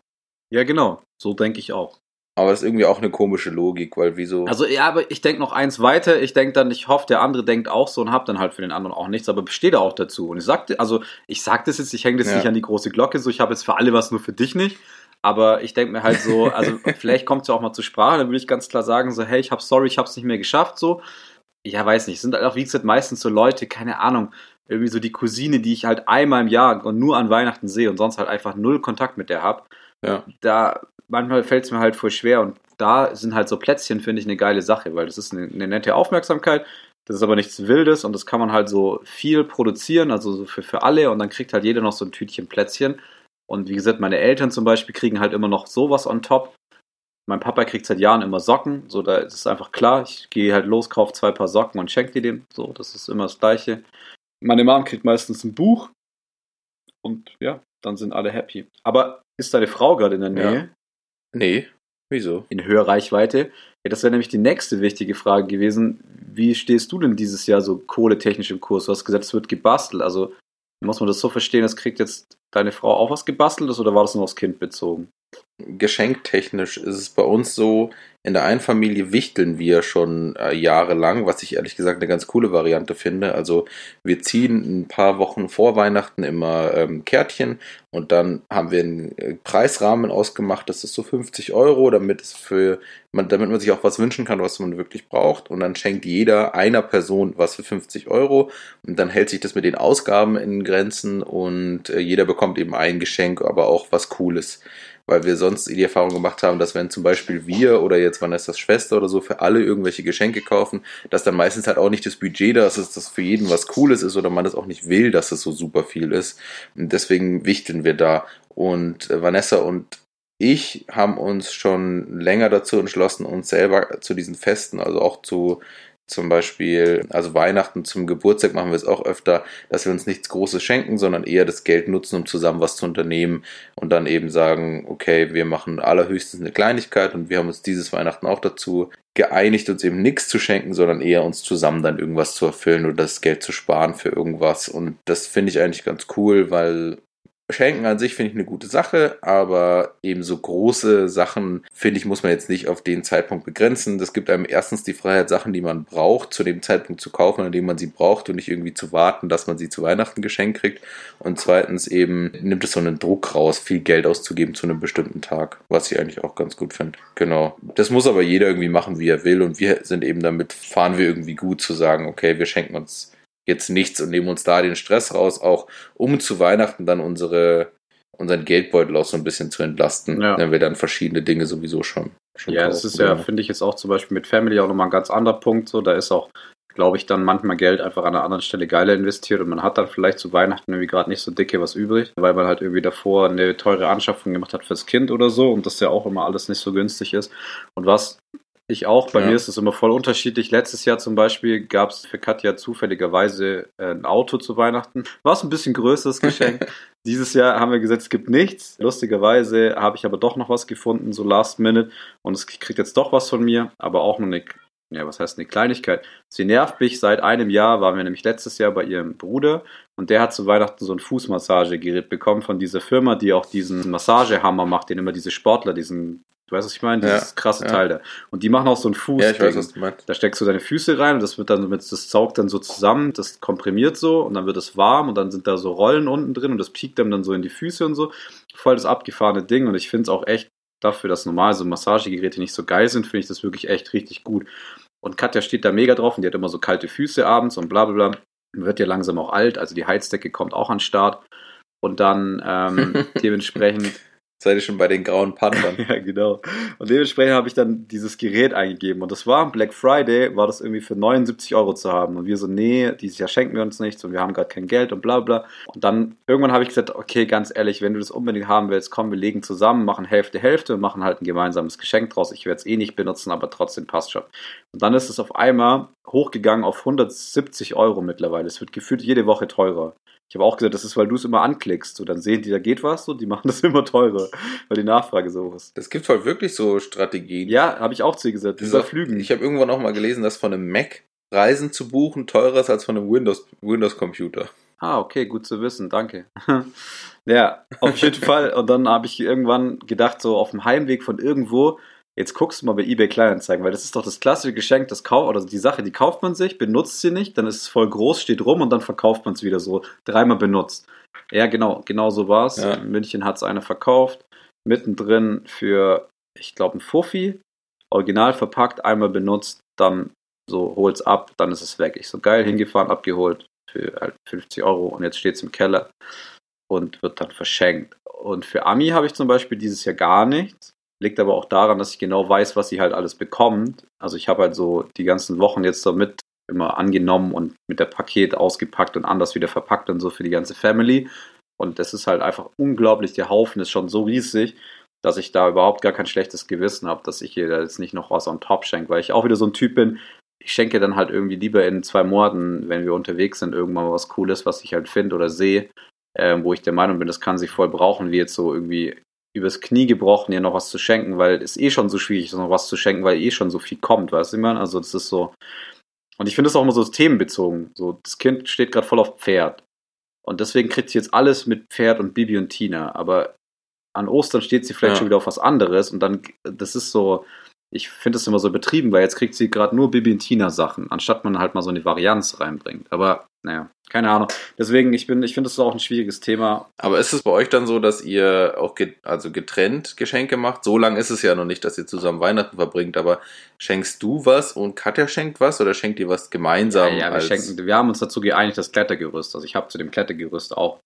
Ja, genau. So denke ich auch. Aber das ist irgendwie auch eine komische Logik, weil wieso. Also ja, aber ich denke noch eins weiter. Ich denke dann, ich hoffe, der andere denkt auch so und hab dann halt für den anderen auch nichts, aber besteht auch dazu. Und ich sagte, also ich sag das jetzt, ich hänge das Ja. nicht an die große Glocke, so ich habe jetzt für alle was, nur für dich nicht. Aber ich denke mir halt so, also vielleicht kommt es ja auch mal zur Sprache, dann würde ich ganz klar sagen, so, hey, ich hab sorry, ich hab's nicht mehr geschafft, so. Ja, weiß nicht, es sind halt auch, wie gesagt, meistens so Leute, keine Ahnung, irgendwie so die Cousine, die ich halt einmal im Jahr und nur an Weihnachten sehe und sonst halt einfach null Kontakt mit der hab. Ja. Da, manchmal fällt es mir halt voll schwer und da sind halt so Plätzchen, finde ich, eine geile Sache, weil das ist eine, eine nette Aufmerksamkeit. Das ist aber nichts Wildes und das kann man halt so viel produzieren, also so für, für alle und dann kriegt halt jeder noch so ein Tütchen Plätzchen. Und wie gesagt, meine Eltern zum Beispiel kriegen halt immer noch sowas on top. Mein Papa kriegt seit Jahren immer Socken, so da ist es einfach klar. Ich gehe halt los, kaufe zwei Paar Socken und schenke die dem. So, das ist immer das Gleiche. Meine Mom kriegt meistens ein Buch und ja, dann sind alle happy. Aber ist deine Frau gerade in der Ja. Nähe? Nee. Wieso? in Hörreichweite. Ja, das wäre nämlich die nächste wichtige Frage gewesen. Wie stehst du denn dieses Jahr so kohletechnisch im Kurs? Du hast gesagt, es wird gebastelt. Also muss man das so verstehen, es kriegt jetzt deine Frau auch was gebasteltes oder war das nur aufs Kind bezogen? Geschenktechnisch ist es bei uns so, in der einen Familie wichteln wir schon äh, jahrelang, was ich ehrlich gesagt eine ganz coole Variante finde. Also wir ziehen ein paar Wochen vor Weihnachten immer ähm, Kärtchen und dann haben wir einen äh, Preisrahmen ausgemacht, das ist so 50 Euro, damit es für man, damit man sich auch was wünschen kann, was man wirklich braucht. Und dann schenkt jeder einer Person was für 50 Euro und dann hält sich das mit den Ausgaben in Grenzen und äh, jeder bekommt eben ein Geschenk, aber auch was Cooles weil wir sonst die Erfahrung gemacht haben, dass wenn zum Beispiel wir oder jetzt Vanessas Schwester oder so für alle irgendwelche Geschenke kaufen, dass dann meistens halt auch nicht das Budget da ist, dass das für jeden was Cooles ist oder man das auch nicht will, dass es so super viel ist. Und deswegen wichteln wir da. Und äh, Vanessa und ich haben uns schon länger dazu entschlossen, uns selber zu diesen Festen, also auch zu zum Beispiel, also Weihnachten zum Geburtstag machen wir es auch öfter, dass wir uns nichts Großes schenken, sondern eher das Geld nutzen, um zusammen was zu unternehmen und dann eben sagen, okay, wir machen allerhöchstens eine Kleinigkeit und wir haben uns dieses Weihnachten auch dazu geeinigt, uns eben nichts zu schenken, sondern eher uns zusammen dann irgendwas zu erfüllen oder das Geld zu sparen für irgendwas. Und das finde ich eigentlich ganz cool, weil Schenken an sich finde ich eine gute Sache, aber eben so große Sachen, finde ich, muss man jetzt nicht auf den Zeitpunkt begrenzen. Das gibt einem erstens die Freiheit, Sachen, die man braucht, zu dem Zeitpunkt zu kaufen, an dem man sie braucht und nicht irgendwie zu warten, dass man sie zu Weihnachten geschenkt kriegt. Und zweitens eben nimmt es so einen Druck raus, viel Geld auszugeben zu einem bestimmten Tag, was ich eigentlich auch ganz gut finde. Genau. Das muss aber jeder irgendwie machen, wie er will und wir sind eben damit, fahren wir irgendwie gut zu sagen, okay, wir schenken uns jetzt nichts und nehmen uns da den Stress raus, auch um zu Weihnachten dann unsere, unseren Geldbeutel auch so ein bisschen zu entlasten, Ja. wenn wir dann verschiedene Dinge sowieso schon. schon Ja, das kaufen. ist ja, finde ich jetzt auch zum Beispiel mit Family auch nochmal ein ganz anderer Punkt. So, da ist auch, glaube ich, dann manchmal Geld einfach an einer anderen Stelle geiler investiert und man hat dann vielleicht zu Weihnachten irgendwie gerade nicht so dicke was übrig, weil man halt irgendwie davor eine teure Anschaffung gemacht hat fürs Kind oder so und das ja auch immer alles nicht so günstig ist. Und was ich auch, bei Ja. mir ist es immer voll unterschiedlich. Letztes Jahr zum Beispiel gab es für Katja zufälligerweise äh, ein Auto zu Weihnachten. War ein bisschen größeres Geschenk. Dieses Jahr haben wir gesagt, es gibt nichts. Lustigerweise habe ich aber doch noch was gefunden, so last minute. Und es kriegt jetzt doch was von mir, aber auch nur eine, ja, was heißt eine Kleinigkeit. Sie nervt mich seit einem Jahr, waren wir nämlich letztes Jahr bei ihrem Bruder und der hat zu Weihnachten so ein Fußmassagegerät bekommen von dieser Firma, die auch diesen Massagehammer macht, den immer diese Sportler, diesen, du weißt, was ich meine, dieses Ja, krasse ja. Teil da. Und die machen auch so ein Fuß. Ja, ich weiß, was du meinst. Da steckst du deine Füße rein und das wird dann mit, das saugt dann so zusammen, das komprimiert so und dann wird es warm und dann sind da so Rollen unten drin und das piekt dann, dann so in die Füße und so. Voll das abgefahrene Ding und ich finde es auch echt dafür, dass normal so Massagegeräte nicht so geil sind, finde ich das wirklich echt richtig gut. Und Katja steht da mega drauf und die hat immer so kalte Füße abends und bla bla bla. Wird ja langsam auch alt, also die Heizdecke kommt auch an den Start. Und dann ähm, dementsprechend Seid ihr schon bei den grauen Panthern? ja, genau. Und dementsprechend habe ich dann dieses Gerät eingegeben. Und das war am Black Friday, war das irgendwie für 79 Euro zu haben. Und wir so, nee, dieses Jahr schenken wir uns nichts und wir haben gerade kein Geld und bla bla. Und dann irgendwann habe ich gesagt, okay, ganz ehrlich, wenn du das unbedingt haben willst, komm, wir legen zusammen, machen Hälfte, Hälfte und machen halt ein gemeinsames Geschenk draus. Ich werde es eh nicht benutzen, aber trotzdem passt schon. Und dann ist es auf einmal hochgegangen auf 170 Euro mittlerweile. Es wird gefühlt jede Woche teurer. Ich habe auch gesagt, das ist, weil du es immer anklickst. So, dann sehen die, da geht was, so, die machen das immer teurer, weil die Nachfrage so hoch ist. Das gibt halt wirklich so Strategien. Ja, habe ich auch zu ihr gesagt. Überflügen. Auch, ich habe irgendwann auch mal gelesen, dass von einem Mac Reisen zu buchen teurer ist als von einem Windows, Windows Computer. ah, okay, gut zu wissen, danke. ja, auf jeden Fall. Und dann habe ich irgendwann gedacht, so auf dem Heimweg von irgendwo, jetzt guckst du mal bei eBay Kleinanzeigen, weil das ist doch das klassische Geschenk, das kauft, oder die Sache, die kauft man sich, benutzt sie nicht, dann ist es voll groß, steht rum und dann verkauft man es wieder so, dreimal benutzt. Ja, genau, genau so war es. Ja. In München hat es einer verkauft, mittendrin für, ich glaube, ein Fuffi, original verpackt, einmal benutzt, dann so, hol's ab, dann ist es weg. Ich so, geil, hingefahren, abgeholt für halt 50 Euro und jetzt steht es im Keller und wird dann verschenkt. Und für Ami habe ich zum Beispiel dieses Jahr gar nichts. Liegt aber auch daran, dass ich genau weiß, was sie halt alles bekommt. Also ich habe halt so die ganzen Wochen jetzt damit immer angenommen und mit der Paket ausgepackt und anders wieder verpackt und so für die ganze Family. Und das ist halt einfach unglaublich. Der Haufen ist schon so riesig, dass ich da überhaupt gar kein schlechtes Gewissen habe, dass ich ihr da jetzt nicht noch was on top schenke, weil ich auch wieder so ein Typ bin, ich schenke dann halt irgendwie lieber in zwei Monaten, wenn wir unterwegs sind, irgendwann mal was Cooles, was ich halt finde oder sehe, äh, wo ich der Meinung bin, das kann sie voll brauchen, wie jetzt so irgendwie übers Knie gebrochen, ihr noch was zu schenken, weil es eh schon so schwierig ist, noch was zu schenken, weil eh schon so viel kommt, weißt du, ich meine? Also das ist so. Und ich finde es auch immer so themenbezogen. So, das Kind steht gerade voll auf Pferd. Und deswegen kriegt sie jetzt alles mit Pferd und Bibi und Tina. Aber an Ostern steht sie vielleicht Ja. schon wieder auf was anderes. Und dann, das ist so, ich finde es immer so betrieben, weil jetzt kriegt sie gerade nur Bibi und Tina Sachen, anstatt man halt mal so eine Varianz reinbringt. Aber naja, keine Ahnung. Deswegen, ich bin, ich finde es auch ein schwieriges Thema. Aber ist es bei euch dann so, dass ihr auch get also getrennt Geschenke macht? So lange ist es ja noch nicht, dass ihr zusammen Weihnachten verbringt, aber schenkst du was und Katja schenkt was oder schenkt ihr was gemeinsam? Ja, ja wir, schenken, wir haben uns dazu geeinigt, das Klettergerüst. Also ich habe zu dem Klettergerüst auch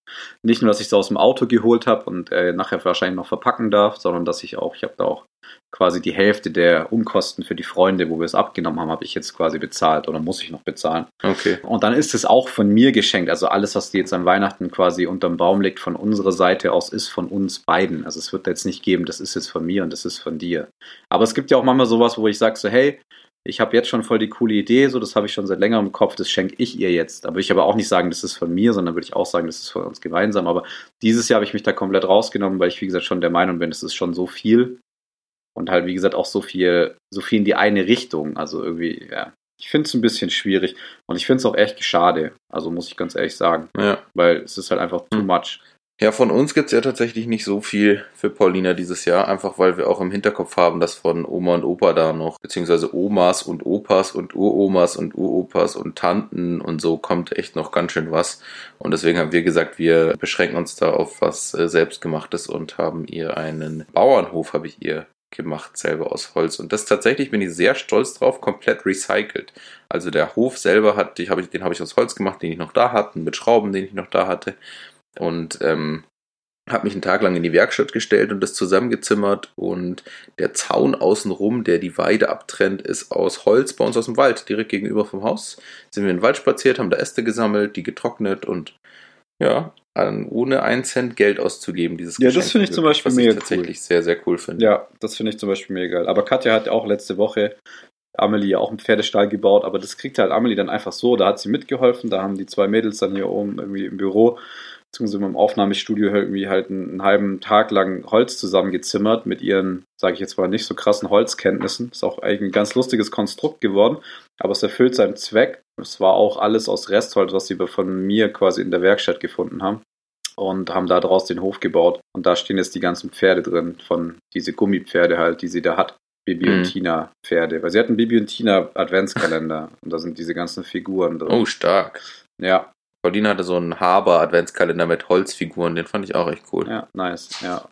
nicht nur, dass ich es aus dem Auto geholt habe und äh, nachher wahrscheinlich noch verpacken darf, sondern dass ich auch, ich habe da auch quasi die Hälfte der Unkosten für die Freunde, wo wir es abgenommen haben, habe ich jetzt quasi bezahlt oder muss ich noch bezahlen. Okay. Und dann ist es auch von mir geschenkt. Also alles, was jetzt an Weihnachten quasi unterm Baum liegt, von unserer Seite aus, ist von uns beiden. Also es wird jetzt nicht geben, das ist jetzt von mir und das ist von dir. Aber es gibt ja auch manchmal sowas, wo ich sage so, hey, ich habe jetzt schon voll die coole Idee, so das habe ich schon seit längerem im Kopf, das schenke ich ihr jetzt. Da würde ich aber auch nicht sagen, das ist von mir, sondern würde ich auch sagen, das ist von uns gemeinsam. Aber dieses Jahr habe ich mich da komplett rausgenommen, weil ich, wie gesagt, schon der Meinung bin, es ist schon so viel. Und halt, wie gesagt, auch so viel, so viel in die eine Richtung. Also irgendwie, ja. Ich finde es ein bisschen schwierig und ich finde es auch echt schade. Also muss ich ganz ehrlich sagen. Ja. Weil es ist halt einfach too Hm. much. Ja, von uns gibt's ja tatsächlich nicht so viel für Paulina dieses Jahr, einfach weil wir auch im Hinterkopf haben, dass von Oma und Opa da noch, beziehungsweise Omas und Opas und Uromas und Uropas und Tanten und so kommt echt noch ganz schön was. Und deswegen haben wir gesagt, wir beschränken uns da auf was äh, selbstgemachtes und haben ihr einen Bauernhof, habe ich ihr gemacht, selber aus Holz. Und das tatsächlich bin ich sehr stolz drauf, komplett recycelt. Also der Hof selber hat, ich, den habe ich aus Holz gemacht, den ich noch da hatte, mit Schrauben, den ich noch da hatte und ähm, habe mich einen Tag lang in die Werkstatt gestellt und das zusammengezimmert und der Zaun außenrum, der die Weide abtrennt, ist aus Holz bei uns aus dem Wald, direkt gegenüber vom Haus. Sind wir in den Wald spaziert, haben da Äste gesammelt, die getrocknet und ja, an, ohne einen Cent Geld auszugeben, dieses Ja, das finde ich zum Beispiel was ich mega tatsächlich sehr, sehr cool finde. Ja, das finde ich zum Beispiel mega geil. Aber Katja hat auch letzte Woche Amelie ja auch einen Pferdestall gebaut, aber das kriegt halt Amelie dann einfach so. Da hat sie mitgeholfen, da haben die zwei Mädels dann hier oben irgendwie im Büro, beziehungsweise im Aufnahmestudio halt irgendwie halt einen, einen halben Tag lang Holz zusammengezimmert mit ihren, sage ich jetzt mal, nicht so krassen Holzkenntnissen. Ist auch eigentlich ein ganz lustiges Konstrukt geworden, aber es erfüllt seinen Zweck. Es war auch alles aus Restholz, was sie von mir quasi in der Werkstatt gefunden haben und haben da draus den Hof gebaut. Und da stehen jetzt die ganzen Pferde drin, von diese Gummipferde halt, die sie da hat. Bibi Mhm. und Tina Pferde. Weil sie hatten Bibi und Tina Adventskalender und da sind diese ganzen Figuren drin. Oh, stark. Ja, Pauline hatte so einen Haber-Adventskalender mit Holzfiguren, den fand ich auch echt cool. ja, nice. Ja.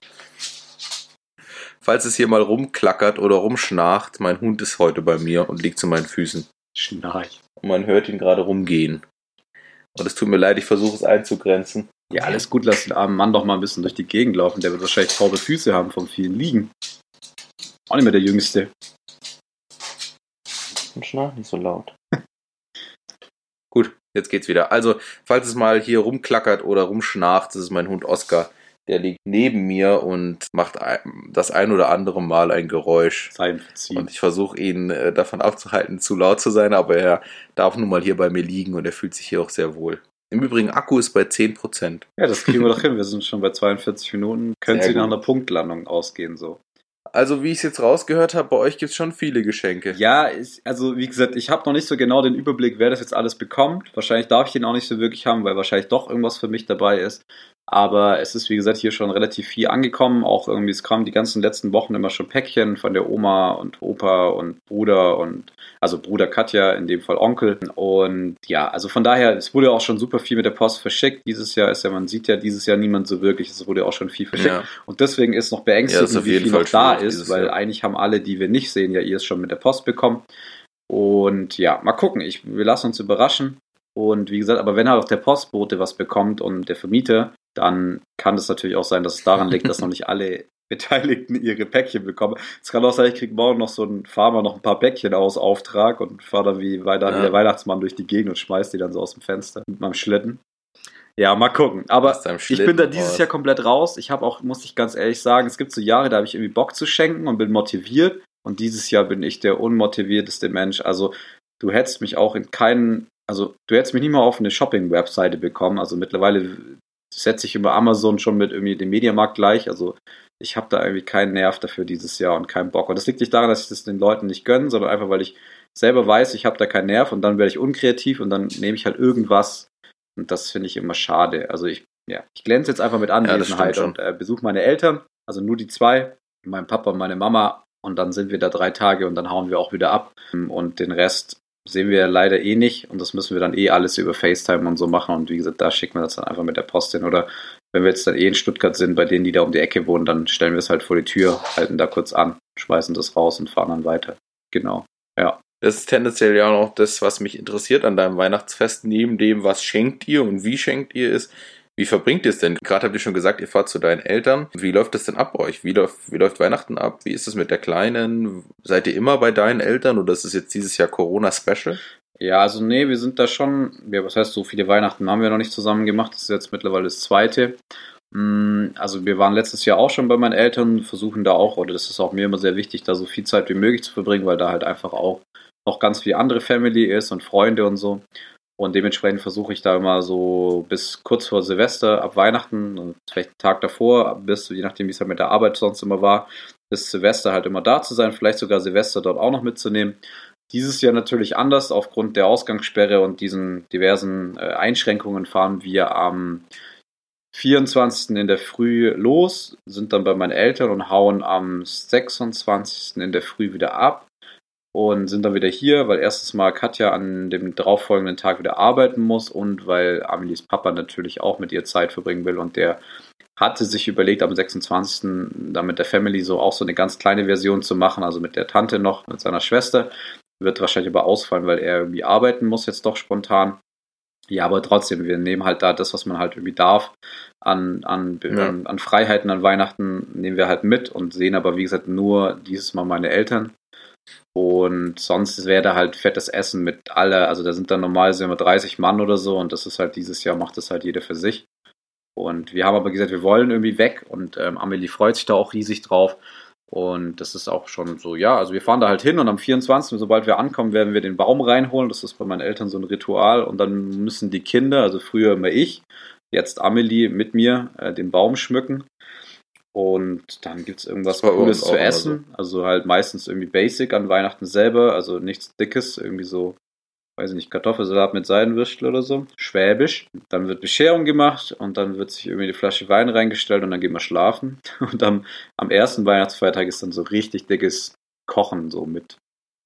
Falls es hier mal rumklackert oder rumschnarcht, mein Hund ist heute bei mir und liegt zu meinen Füßen. Schnarch. Und man hört ihn gerade rumgehen. Und es tut mir leid, ich versuche es einzugrenzen. Ja, alles gut, lass den armen Mann doch mal ein bisschen durch die Gegend laufen. Der wird wahrscheinlich taube Füße haben vom vielen Liegen. Auch nicht mehr der Jüngste. Und schnarcht nicht so laut. Gut, jetzt geht's wieder. Also, falls es mal hier rumklackert oder rumschnarcht, das ist mein Hund Oscar. Der liegt neben mir und macht das ein oder andere Mal ein Geräusch. Sein verziehen. Und ich versuche ihn äh, davon abzuhalten, zu laut zu sein, aber er darf nun mal hier bei mir liegen und er fühlt sich hier auch sehr wohl. Im Übrigen, Akku ist bei 10%. Ja, das kriegen wir doch hin. Wir sind schon bei 42 Minuten. Können Sie nach einer Punktlandung ausgehen, so. Also, wie ich es jetzt rausgehört habe, bei euch gibt es schon viele Geschenke. Ja, ich, also wie gesagt, ich habe noch nicht so genau den Überblick, wer das jetzt alles bekommt. Wahrscheinlich darf ich den auch nicht so wirklich haben, weil wahrscheinlich doch irgendwas für mich dabei ist. Aber es ist, wie gesagt, hier schon relativ viel angekommen. Auch irgendwie, es kamen die ganzen letzten Wochen immer schon Päckchen von der Oma und Opa und Bruder und, also Bruder Katja, in dem Fall Onkel. Und ja, also von daher, es wurde auch schon super viel mit der Post verschickt. Dieses Jahr ist ja, man sieht ja dieses Jahr niemand so wirklich. Es wurde auch schon viel verschickt. Ja. Und deswegen ist noch beängstigend, Ja, wie viel Fall noch da ist, weil Jahr. eigentlich haben alle, die wir nicht sehen, ja ihr es schon mit der Post bekommen. Und ja, mal gucken. Ich, wir lassen uns überraschen. Und wie gesagt, aber wenn halt auch der Postbote was bekommt und der Vermieter, dann kann es natürlich auch sein, dass es daran liegt, dass noch nicht alle Beteiligten ihre Päckchen bekommen. Es kann auch sein, ich kriege morgen noch so ein Farmer noch ein paar Päckchen aus Auftrag und fahre dann wie, weiter, Ja. wie der Weihnachtsmann durch die Gegend und schmeiß die dann so aus dem Fenster mit meinem Schlitten. Ja, mal gucken. Aber ich bin da dieses. Jahr komplett raus. Ich habe auch, muss ich ganz ehrlich sagen, es gibt so Jahre, da habe ich irgendwie Bock zu schenken und bin motiviert. Und dieses Jahr bin ich der unmotivierteste Mensch. Also du hättest mich auch in keinen, also du hättest mich nie mal auf eine Shopping-Webseite bekommen. Also mittlerweile setze ich über Amazon schon mit irgendwie dem Mediamarkt gleich. Also ich habe da irgendwie keinen Nerv dafür dieses Jahr und keinen Bock. Und das liegt nicht daran, dass ich das den Leuten nicht gönne, sondern einfach, weil ich selber weiß, ich habe da keinen Nerv und dann werde ich unkreativ und dann nehme ich halt irgendwas. Und das finde ich immer schade. Also ich, ja, ich glänze jetzt einfach mit Anwesenheit stimmt und äh, besuche meine Eltern, also nur die zwei, mein Papa und meine Mama. Und dann sind wir da drei Tage und dann hauen wir auch wieder ab. Und den Rest sehen wir leider eh nicht. Und das müssen wir dann eh alles über FaceTime und so machen. Und wie gesagt, da schicken wir das dann einfach mit der Post hin. Oder wenn wir jetzt dann eh in Stuttgart sind, bei denen, die da um die Ecke wohnen, dann stellen wir es halt vor die Tür, halten da kurz an, schmeißen das raus und fahren dann weiter. Genau. Ja. Das ist tendenziell ja auch das, was mich interessiert an deinem Weihnachtsfest, neben dem, was schenkt ihr und wie schenkt ihr es. Wie verbringt ihr es denn? Gerade habt ihr schon gesagt, ihr fahrt zu deinen Eltern. Wie läuft es denn ab bei euch? Wie läuft, wie läuft Weihnachten ab? Wie ist es mit der Kleinen? Seid ihr immer bei deinen Eltern oder ist es jetzt dieses Jahr Corona-Special? Ja, also nee, wir sind da schon, ja, was heißt, so viele Weihnachten haben wir noch nicht zusammen gemacht. Das ist jetzt mittlerweile das zweite. Mm, Also wir waren letztes Jahr auch schon bei meinen Eltern, versuchen da auch, oder das ist auch mir immer sehr wichtig, da so viel Zeit wie möglich zu verbringen, weil da halt einfach auch noch ganz viel andere Family ist und Freunde und so. Und dementsprechend versuche ich da immer so bis kurz vor Silvester, ab Weihnachten und vielleicht einen Tag davor, bis, je nachdem, wie es halt mit der Arbeit sonst immer war, bis Silvester halt immer da zu sein, vielleicht sogar Silvester dort auch noch mitzunehmen. Dieses Jahr natürlich anders, aufgrund der Ausgangssperre und diesen diversen äh, Einschränkungen fahren wir am 24. in der Früh los, sind dann bei meinen Eltern und hauen am 26. in der Früh wieder ab und sind dann wieder hier, weil erstens mal Katja an dem darauffolgenden Tag wieder arbeiten muss und weil Amelies Papa natürlich auch mit ihr Zeit verbringen will und der hatte sich überlegt, am 26. da mit der Family so auch so eine ganz kleine Version zu machen, also mit der Tante noch, mit seiner Schwester. Wird wahrscheinlich aber ausfallen, weil er irgendwie arbeiten muss, jetzt doch spontan. Ja, aber trotzdem, wir nehmen halt da das, was man halt irgendwie darf, an, an, Ja. an, an Freiheiten an Weihnachten nehmen wir halt mit und sehen aber, wie gesagt, nur dieses Mal meine Eltern. Und sonst wäre da halt fettes Essen mit aller, also da sind dann normal sind immer 30 Mann oder so und das ist halt dieses Jahr macht das halt jeder für sich. Und wir haben aber gesagt, wir wollen irgendwie weg und ähm, Amelie freut sich da auch riesig drauf. Und das ist auch schon so, ja, also wir fahren da halt hin und am 24., sobald wir ankommen, werden wir den Baum reinholen. Das ist bei meinen Eltern so ein Ritual. Und dann müssen die Kinder, also früher immer ich, jetzt Amelie mit mir, äh, den Baum schmücken. Und dann gibt es irgendwas Cooles zu essen. Also halt meistens irgendwie Basic an Weihnachten selber, also nichts Dickes, irgendwie so, weiß ich nicht, Kartoffelsalat mit Seidenwürstel oder so, schwäbisch. Dann wird Bescherung gemacht und dann wird sich irgendwie die Flasche Wein reingestellt und dann gehen wir schlafen. Und am, am ersten Weihnachtsfeiertag ist dann so richtig dickes Kochen, so mit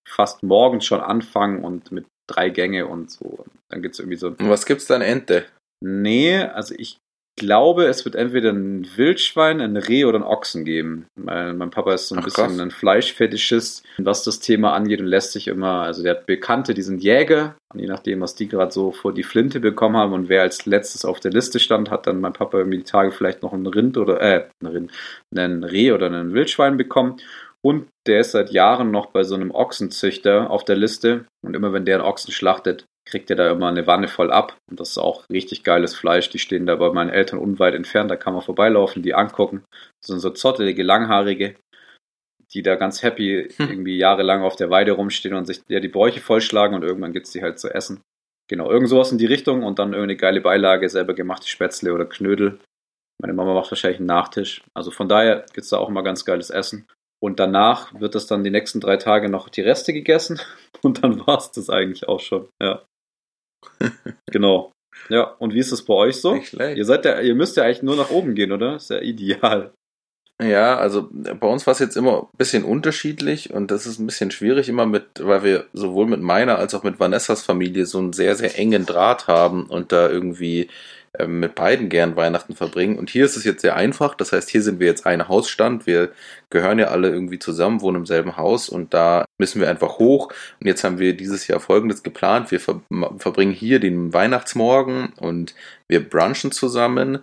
fast morgens schon anfangen und mit drei Gänge und so. Dann gibt es irgendwie so Und was gibt's dann Ente? Nee, also ich glaube, es wird entweder ein Wildschwein, ein Reh oder ein Ochsen geben. Mein, mein Papa ist so ein Ach, bisschen krass. ein Fleischfetischist, was das Thema angeht und lässt sich immer, also der hat Bekannte, die sind Jäger, und je nachdem, was die gerade so vor die Flinte bekommen haben und wer als letztes auf der Liste stand, hat dann mein Papa irgendwie die Tage vielleicht noch ein Rind oder, äh, ein Rind, einen Reh oder einen Wildschwein bekommen. Und der ist seit Jahren noch bei so einem Ochsenzüchter auf der Liste. Und immer wenn der einen Ochsen schlachtet, kriegt er da immer eine Wanne voll ab. Und das ist auch richtig geiles Fleisch. Die stehen da bei meinen Eltern unweit entfernt. Da kann man vorbeilaufen, die angucken. Das sind so zottelige, langhaarige, die da ganz happy Hm. irgendwie jahrelang auf der Weide rumstehen und sich ja die Bäuche vollschlagen und irgendwann gibt's die halt zu essen. Genau, irgend sowas in die Richtung und dann irgendeine geile Beilage, selber gemachte Spätzle oder Knödel. Meine Mama macht wahrscheinlich einen Nachtisch. Also von daher gibt's da auch immer ganz geiles Essen. Und danach wird das dann die nächsten drei Tage noch die Reste gegessen und dann war's das eigentlich auch schon. Ja. genau. Ja, und wie ist es bei euch so? Nicht schlecht. Ihr seid ja, ihr müsst ja eigentlich nur nach oben gehen, oder? Ist ja ideal. Ja, also bei uns war es jetzt immer ein bisschen unterschiedlich und das ist ein bisschen schwierig immer mit, weil wir sowohl mit meiner als auch mit Vanessas Familie so einen sehr, sehr engen Draht haben und da irgendwie mit beiden gern Weihnachten verbringen. Und hier ist es jetzt sehr einfach. Das heißt, hier sind wir jetzt ein Hausstand. Wir gehören ja alle irgendwie zusammen, wohnen im selben Haus und da müssen wir einfach hoch. Und jetzt haben wir dieses Jahr Folgendes geplant. Wir ver verbringen hier den Weihnachtsmorgen und wir brunchen zusammen.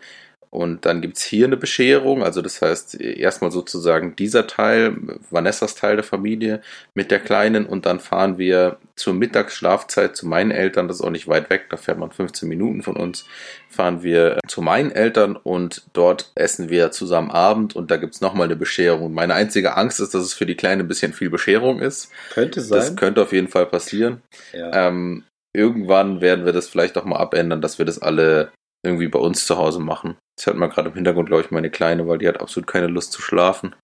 Und dann gibt's hier eine Bescherung, also das heißt erstmal sozusagen dieser Teil, Vanessas Teil der Familie mit der Kleinen und dann fahren wir zur Mittagsschlafzeit zu meinen Eltern, das ist auch nicht weit weg, da fährt man 15 Minuten von uns, fahren wir zu meinen Eltern und dort essen wir zusammen Abend und da gibt's nochmal eine Bescherung. Meine einzige Angst ist, dass es für die Kleine ein bisschen viel Bescherung ist. Könnte sein. Das könnte auf jeden Fall passieren. ja. Ähm, irgendwann werden wir das vielleicht auch mal abändern, dass wir das alle irgendwie bei uns zu Hause machen. Das hört man gerade im Hintergrund, glaube ich, meine Kleine, weil die hat absolut keine Lust zu schlafen.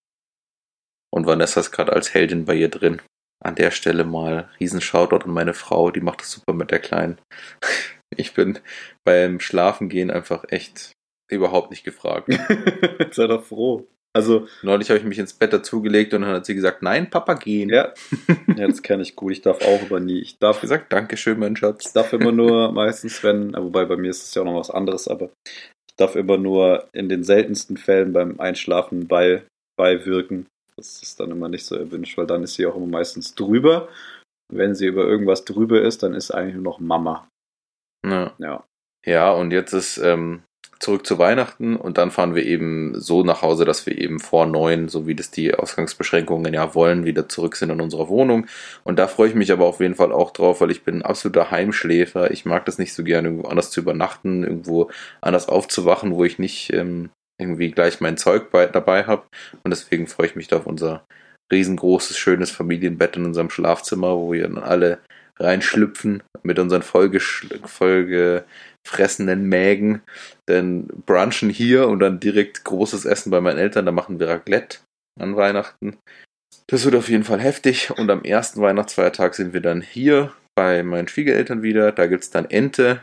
Und Vanessa ist gerade als Heldin bei ihr drin. An der Stelle mal riesen an meine Frau, die macht das super mit der Kleinen. Ich bin beim Schlafengehen einfach echt überhaupt nicht gefragt. Sei doch froh. Also, Neulich habe ich mich ins Bett dazugelegt und dann hat sie gesagt, nein, Papa gehen. ja. ja, das kenne ich gut. Ich darf auch aber nie. Ich darf Ich gesagt, Dankeschön, mein Ich Schatz. darf immer nur meistens, wenn, wobei bei mir ist es ja auch noch was anderes, aber ich darf immer nur in den seltensten Fällen beim Einschlafen bei, beiwirken. Das ist dann immer nicht so erwünscht, weil dann ist sie auch immer meistens drüber. Wenn sie über irgendwas drüber ist, dann ist eigentlich nur noch Mama. Ja. Ja. Ja, und jetzt ist ähm, zurück zu Weihnachten und dann fahren wir eben so nach Hause, dass wir eben vor neun, so wie das die Ausgangsbeschränkungen ja wollen, wieder zurück sind in unserer Wohnung. Und da freue ich mich aber auf jeden Fall auch drauf, weil ich bin ein absoluter Heimschläfer. Ich mag das nicht so gerne, irgendwo anders zu übernachten, irgendwo anders aufzuwachen, wo ich nicht ähm, irgendwie gleich mein Zeug bei, dabei habe. Und deswegen freue ich mich da auf unser riesengroßes, schönes Familienbett in unserem Schlafzimmer, wo wir dann alle reinschlüpfen mit unseren vollgefressenen Mägen, dann brunchen hier und dann direkt großes Essen bei meinen Eltern, da machen wir Raclette an Weihnachten. Das wird auf jeden Fall heftig. Und am ersten Weihnachtsfeiertag sind wir dann hier bei meinen Schwiegereltern wieder, da gibt's dann Ente,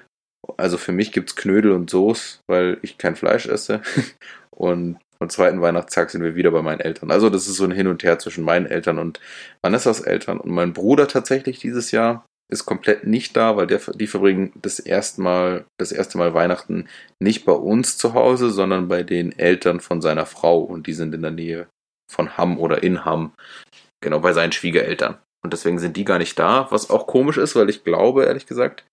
also für mich gibt's Knödel und Soße, weil ich kein Fleisch esse. Und am zweiten Weihnachtstag sind wir wieder bei meinen Eltern. Also das ist so ein Hin und Her zwischen meinen Eltern und Vanessas Eltern und mein Bruder tatsächlich dieses Jahr ist komplett nicht da, weil der, die verbringen das erste Mal, das erste Mal Weihnachten nicht bei uns zu Hause, sondern bei den Eltern von seiner Frau und die sind in der Nähe von Hamm oder in Hamm. Genau, bei seinen Schwiegereltern. Und deswegen sind die gar nicht da, was auch komisch ist, weil ich glaube, ehrlich gesagt,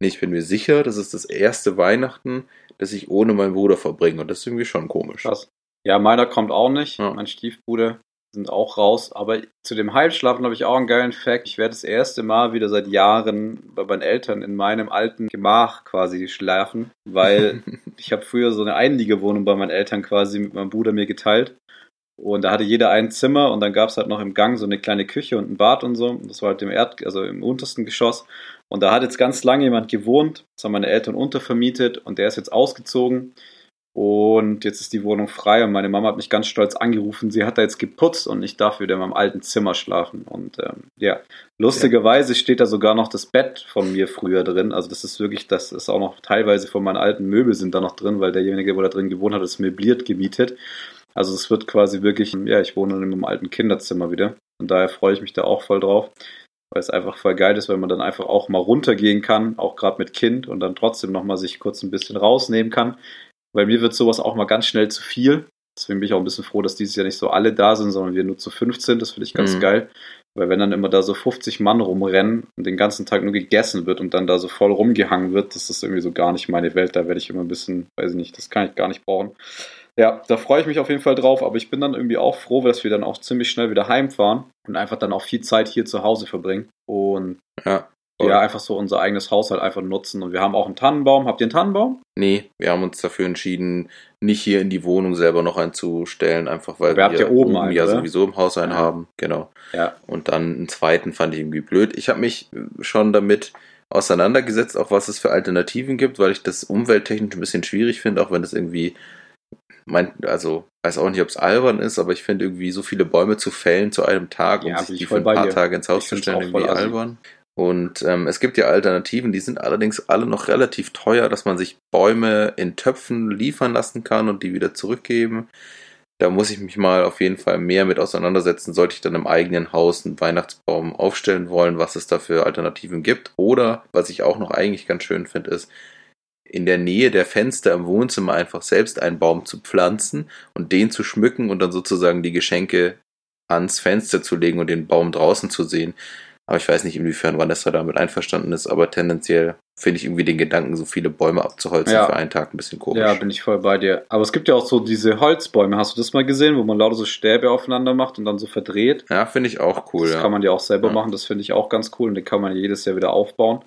nee, ich bin mir sicher, das ist das erste Weihnachten, das ich ohne meinen Bruder verbringe. Und das ist irgendwie schon komisch. Krass. Ja, meiner kommt auch nicht. Ja. Mein Stiefbruder sind auch raus. Aber zu dem Heimschlafen habe ich auch einen geilen Fact. Ich werde das erste Mal wieder seit Jahren bei meinen Eltern in meinem alten Gemach quasi schlafen, weil ich habe früher so eine Einliegerwohnung bei meinen Eltern quasi mit meinem Bruder mir geteilt. Und da hatte jeder ein Zimmer und dann gab es halt noch im Gang so eine kleine Küche und ein Bad und so. Das war halt im Erd, also im untersten Geschoss. Und da hat jetzt ganz lange jemand gewohnt. Das haben meine Eltern untervermietet und der ist jetzt ausgezogen. Und jetzt ist die Wohnung frei und meine Mama hat mich ganz stolz angerufen. Sie hat da jetzt geputzt und ich darf wieder in meinem alten Zimmer schlafen. Und ähm, ja, lustigerweise steht da sogar noch das Bett von mir früher drin. Also das ist wirklich, das ist auch noch teilweise von meinen alten Möbel sind da noch drin, weil derjenige, wo da drin gewohnt hat, ist möbliert gemietet. Also es wird quasi wirklich, ja, ich wohne in meinem alten Kinderzimmer wieder. Und daher freue ich mich da auch voll drauf, weil es einfach voll geil ist, weil man dann einfach auch mal runtergehen kann, auch gerade mit Kind und dann trotzdem nochmal sich kurz ein bisschen rausnehmen kann. Weil mir wird sowas auch mal ganz schnell zu viel. Deswegen bin ich auch ein bisschen froh, dass dieses Jahr nicht so alle da sind, sondern wir nur zu 15. Das finde ich ganz Mhm. geil. Weil wenn dann immer da so 50 Mann rumrennen und den ganzen Tag nur gegessen wird und dann da so voll rumgehangen wird, das ist irgendwie so gar nicht meine Welt. Da werde ich immer ein bisschen, weiß ich nicht, das kann ich gar nicht brauchen. Ja, da freue ich mich auf jeden Fall drauf, aber ich bin dann irgendwie auch froh, dass wir dann auch ziemlich schnell wieder heimfahren und einfach dann auch viel Zeit hier zu Hause verbringen. Und Ja. Voll. ja, einfach so unser eigenes Haushalt einfach nutzen. Und wir haben auch einen Tannenbaum. Habt ihr einen Tannenbaum? Nee, wir haben uns dafür entschieden, nicht hier in die Wohnung selber noch einzustellen, einfach weil ihr habt ja oben einen, ja sowieso im Haus einen Ja. haben. Genau. Ja. Und dann einen zweiten fand ich irgendwie blöd. Ich habe mich schon damit auseinandergesetzt, auch was es für Alternativen gibt, weil ich das umwelttechnisch ein bisschen schwierig finde, auch wenn das irgendwie mein, also weiß auch nicht, ob es albern ist, aber ich finde irgendwie so viele Bäume zu fällen zu einem Tag Ja, und bin sich ich die für ein paar. Tage ins Haus Ich zu stellen, irgendwie albern. Und ähm, es gibt ja Alternativen, die sind allerdings alle noch relativ teuer, dass man sich Bäume in Töpfen liefern lassen kann und die wieder zurückgeben. Da muss ich mich mal auf jeden Fall mehr mit auseinandersetzen, sollte ich dann im eigenen Haus einen Weihnachtsbaum aufstellen wollen, was es da für Alternativen gibt. Oder, was ich auch noch eigentlich ganz schön finde, ist, in der Nähe der Fenster im Wohnzimmer einfach selbst einen Baum zu pflanzen und den zu schmücken und dann sozusagen die Geschenke ans Fenster zu legen und den Baum draußen zu sehen. Aber ich weiß nicht, inwiefern Vanessa damit einverstanden ist, aber tendenziell finde ich irgendwie den Gedanken, so viele Bäume abzuholzen Ja. für einen Tag ein bisschen komisch. Ja, bin ich voll bei dir. Aber es gibt ja auch so diese Holzbäume. Hast du das mal gesehen, wo man lauter so Stäbe aufeinander macht und dann so verdreht? Ja, finde ich auch cool. das ja. kann man ja auch selber Ja. machen. Das finde ich auch ganz cool und den kann man jedes Jahr wieder aufbauen.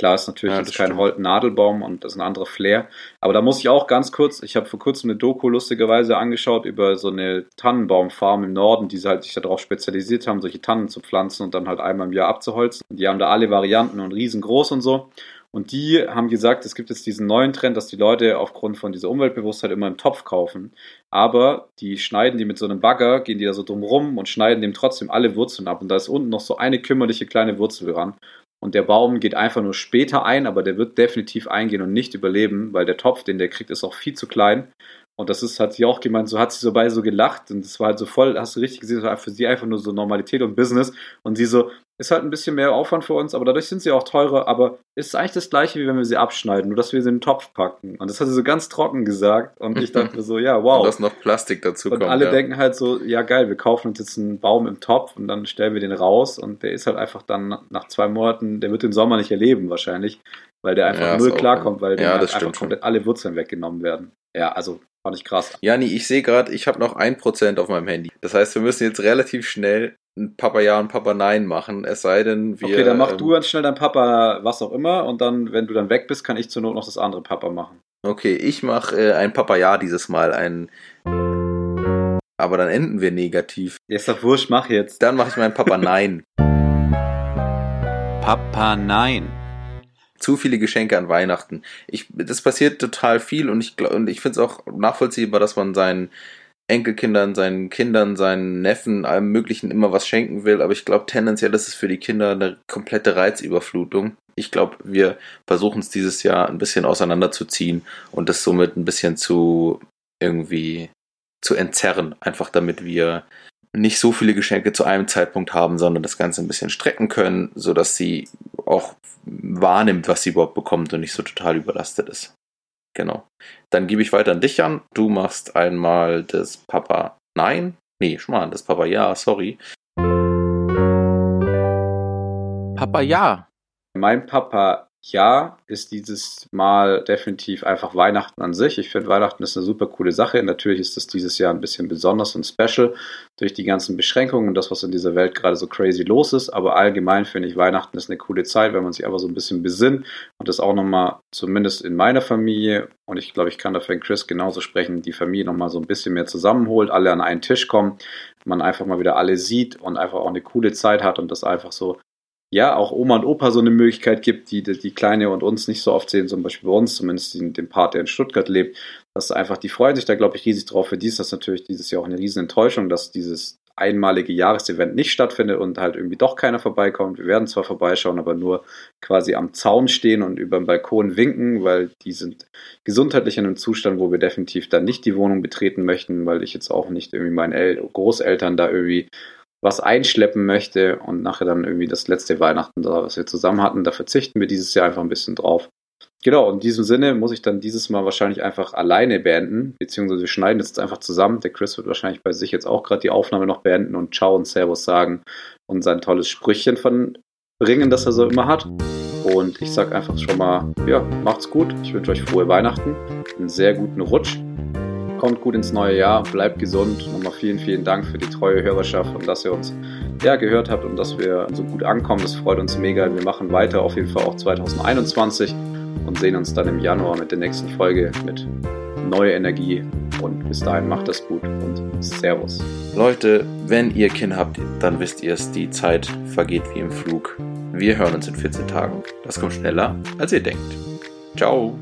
Klar ist natürlich Ja, jetzt kein stimmt. Holz-Nadelbaum und das ist ein anderer Flair. Aber da muss ich auch ganz kurz, ich habe vor kurzem eine Doku lustigerweise angeschaut über so eine Tannenbaumfarm im Norden, die halt sich darauf spezialisiert haben, solche Tannen zu pflanzen und dann halt einmal im Jahr abzuholzen. Und die haben da alle Varianten und riesengroß und so. Und die haben gesagt, es gibt jetzt diesen neuen Trend, dass die Leute aufgrund von dieser Umweltbewusstheit immer im Topf kaufen. Aber die schneiden die mit so einem Bagger, gehen die da so drum rum und schneiden dem trotzdem alle Wurzeln ab. Und da ist unten noch so eine kümmerliche kleine Wurzel dran. Und der Baum geht einfach nur später ein, aber der wird definitiv eingehen und nicht überleben, weil der Topf, den der kriegt, ist auch viel zu klein. Und das ist, hat sie auch gemeint, so hat sie so bei so gelacht und das war halt so voll, hast du richtig gesehen, das war für sie einfach nur so Normalität und Business. Und sie so, ist halt ein bisschen mehr Aufwand für uns, aber dadurch sind sie auch teurer, aber ist eigentlich das gleiche, wie wenn wir sie abschneiden, nur dass wir sie in den Topf packen. Und das hat sie so ganz trocken gesagt. Und ich dachte so, ja, wow. Und dass noch Plastik dazu Und kommt. alle ja. denken halt so, ja geil, wir kaufen uns jetzt einen Baum im Topf und dann stellen wir den raus und der ist halt einfach dann nach zwei Monaten, der wird den Sommer nicht erleben wahrscheinlich, weil der einfach Ja, null klarkommt, weil ja, halt einfach schon. komplett alle Wurzeln weggenommen werden. Ja, also fand ich krass. Jani, ich sehe gerade, ich habe noch 1% auf meinem Handy. Das heißt, wir müssen jetzt relativ schnell Papa Ja und Papa Nein machen, es sei denn, wir. okay, dann mach ähm, du ganz schnell dein Papa was auch immer und dann, wenn du dann weg bist, kann ich zur Not noch das andere Papa machen. Okay, ich mache äh, ein Papa Ja dieses Mal, ein. Aber dann enden wir negativ. Ist doch wurscht, mach jetzt. Dann mache ich mein Papa Nein. Papa, nein. Zu viele Geschenke an Weihnachten. Ich, das passiert total viel und ich, und ich finde es auch nachvollziehbar, dass man seinen Enkelkindern, seinen Kindern, seinen Neffen, allem Möglichen immer was schenken will. Aber ich glaube, tendenziell ist es für die Kinder eine komplette Reizüberflutung. Ich glaube, wir versuchen es dieses Jahr ein bisschen auseinanderzuziehen und das somit ein bisschen zu irgendwie zu entzerren. Einfach damit wir nicht so viele Geschenke zu einem Zeitpunkt haben, sondern das Ganze ein bisschen strecken können, sodass sie auch wahrnimmt, was sie überhaupt bekommt und nicht so total überlastet ist. Genau. Dann gebe ich weiter an dich an. Du machst einmal das Papa Nein. Nee, Schmarrn, das Papa Ja, sorry. Papa ja. Mein Papa, ja, ist dieses Mal definitiv einfach Weihnachten an sich. Ich finde, Weihnachten ist eine super coole Sache. Natürlich ist das dieses Jahr ein bisschen besonders und special durch die ganzen Beschränkungen und das, was in dieser Welt gerade so crazy los ist. Aber allgemein finde ich, Weihnachten ist eine coole Zeit, wenn man sich einfach so ein bisschen besinnt und das auch nochmal, zumindest in meiner Familie, und ich glaube, ich kann dafür in Chris genauso sprechen, die Familie nochmal so ein bisschen mehr zusammenholt, alle an einen Tisch kommen, man einfach mal wieder alle sieht und einfach auch eine coole Zeit hat und das einfach so ja, auch Oma und Opa so eine Möglichkeit gibt, die, die Kleine und uns nicht so oft sehen, zum Beispiel bei uns, zumindest den, den Part, der in Stuttgart lebt, dass einfach, die freuen sich da, glaube ich, riesig drauf. Für die ist das natürlich dieses Jahr auch eine riesen Enttäuschung, dass dieses einmalige Jahresevent nicht stattfindet und halt irgendwie doch keiner vorbeikommt. Wir werden zwar vorbeischauen, aber nur quasi am Zaun stehen und über den Balkon winken, weil die sind gesundheitlich in einem Zustand, wo wir definitiv dann nicht die Wohnung betreten möchten, weil ich jetzt auch nicht irgendwie meinen El Großeltern da irgendwie was einschleppen möchte und nachher dann irgendwie das letzte Weihnachten da, was wir zusammen hatten, da verzichten wir dieses Jahr einfach ein bisschen drauf. Genau, in diesem Sinne muss ich dann dieses Mal wahrscheinlich einfach alleine beenden, beziehungsweise wir schneiden jetzt einfach zusammen. Der Chris wird wahrscheinlich bei sich jetzt auch gerade die Aufnahme noch beenden und Ciao und Servus sagen und sein tolles Sprüchchen von bringen, das er so immer hat. Und ich sag einfach schon mal, ja, macht's gut. Ich wünsche euch frohe Weihnachten, einen sehr guten Rutsch kommt gut ins neue Jahr, bleibt gesund. Nochmal vielen, vielen Dank für die treue Hörerschaft und dass ihr uns ja, gehört habt und dass wir so gut ankommen. Das freut uns mega. Wir machen weiter auf jeden Fall auch 2021 und sehen uns dann im Januar mit der nächsten Folge mit neuer Energie. Und bis dahin macht das gut und Servus. Leute, wenn ihr Kind habt, dann wisst ihr es, die Zeit vergeht wie im Flug. Wir hören uns in 14 Tagen. Das kommt schneller, als ihr denkt. Ciao.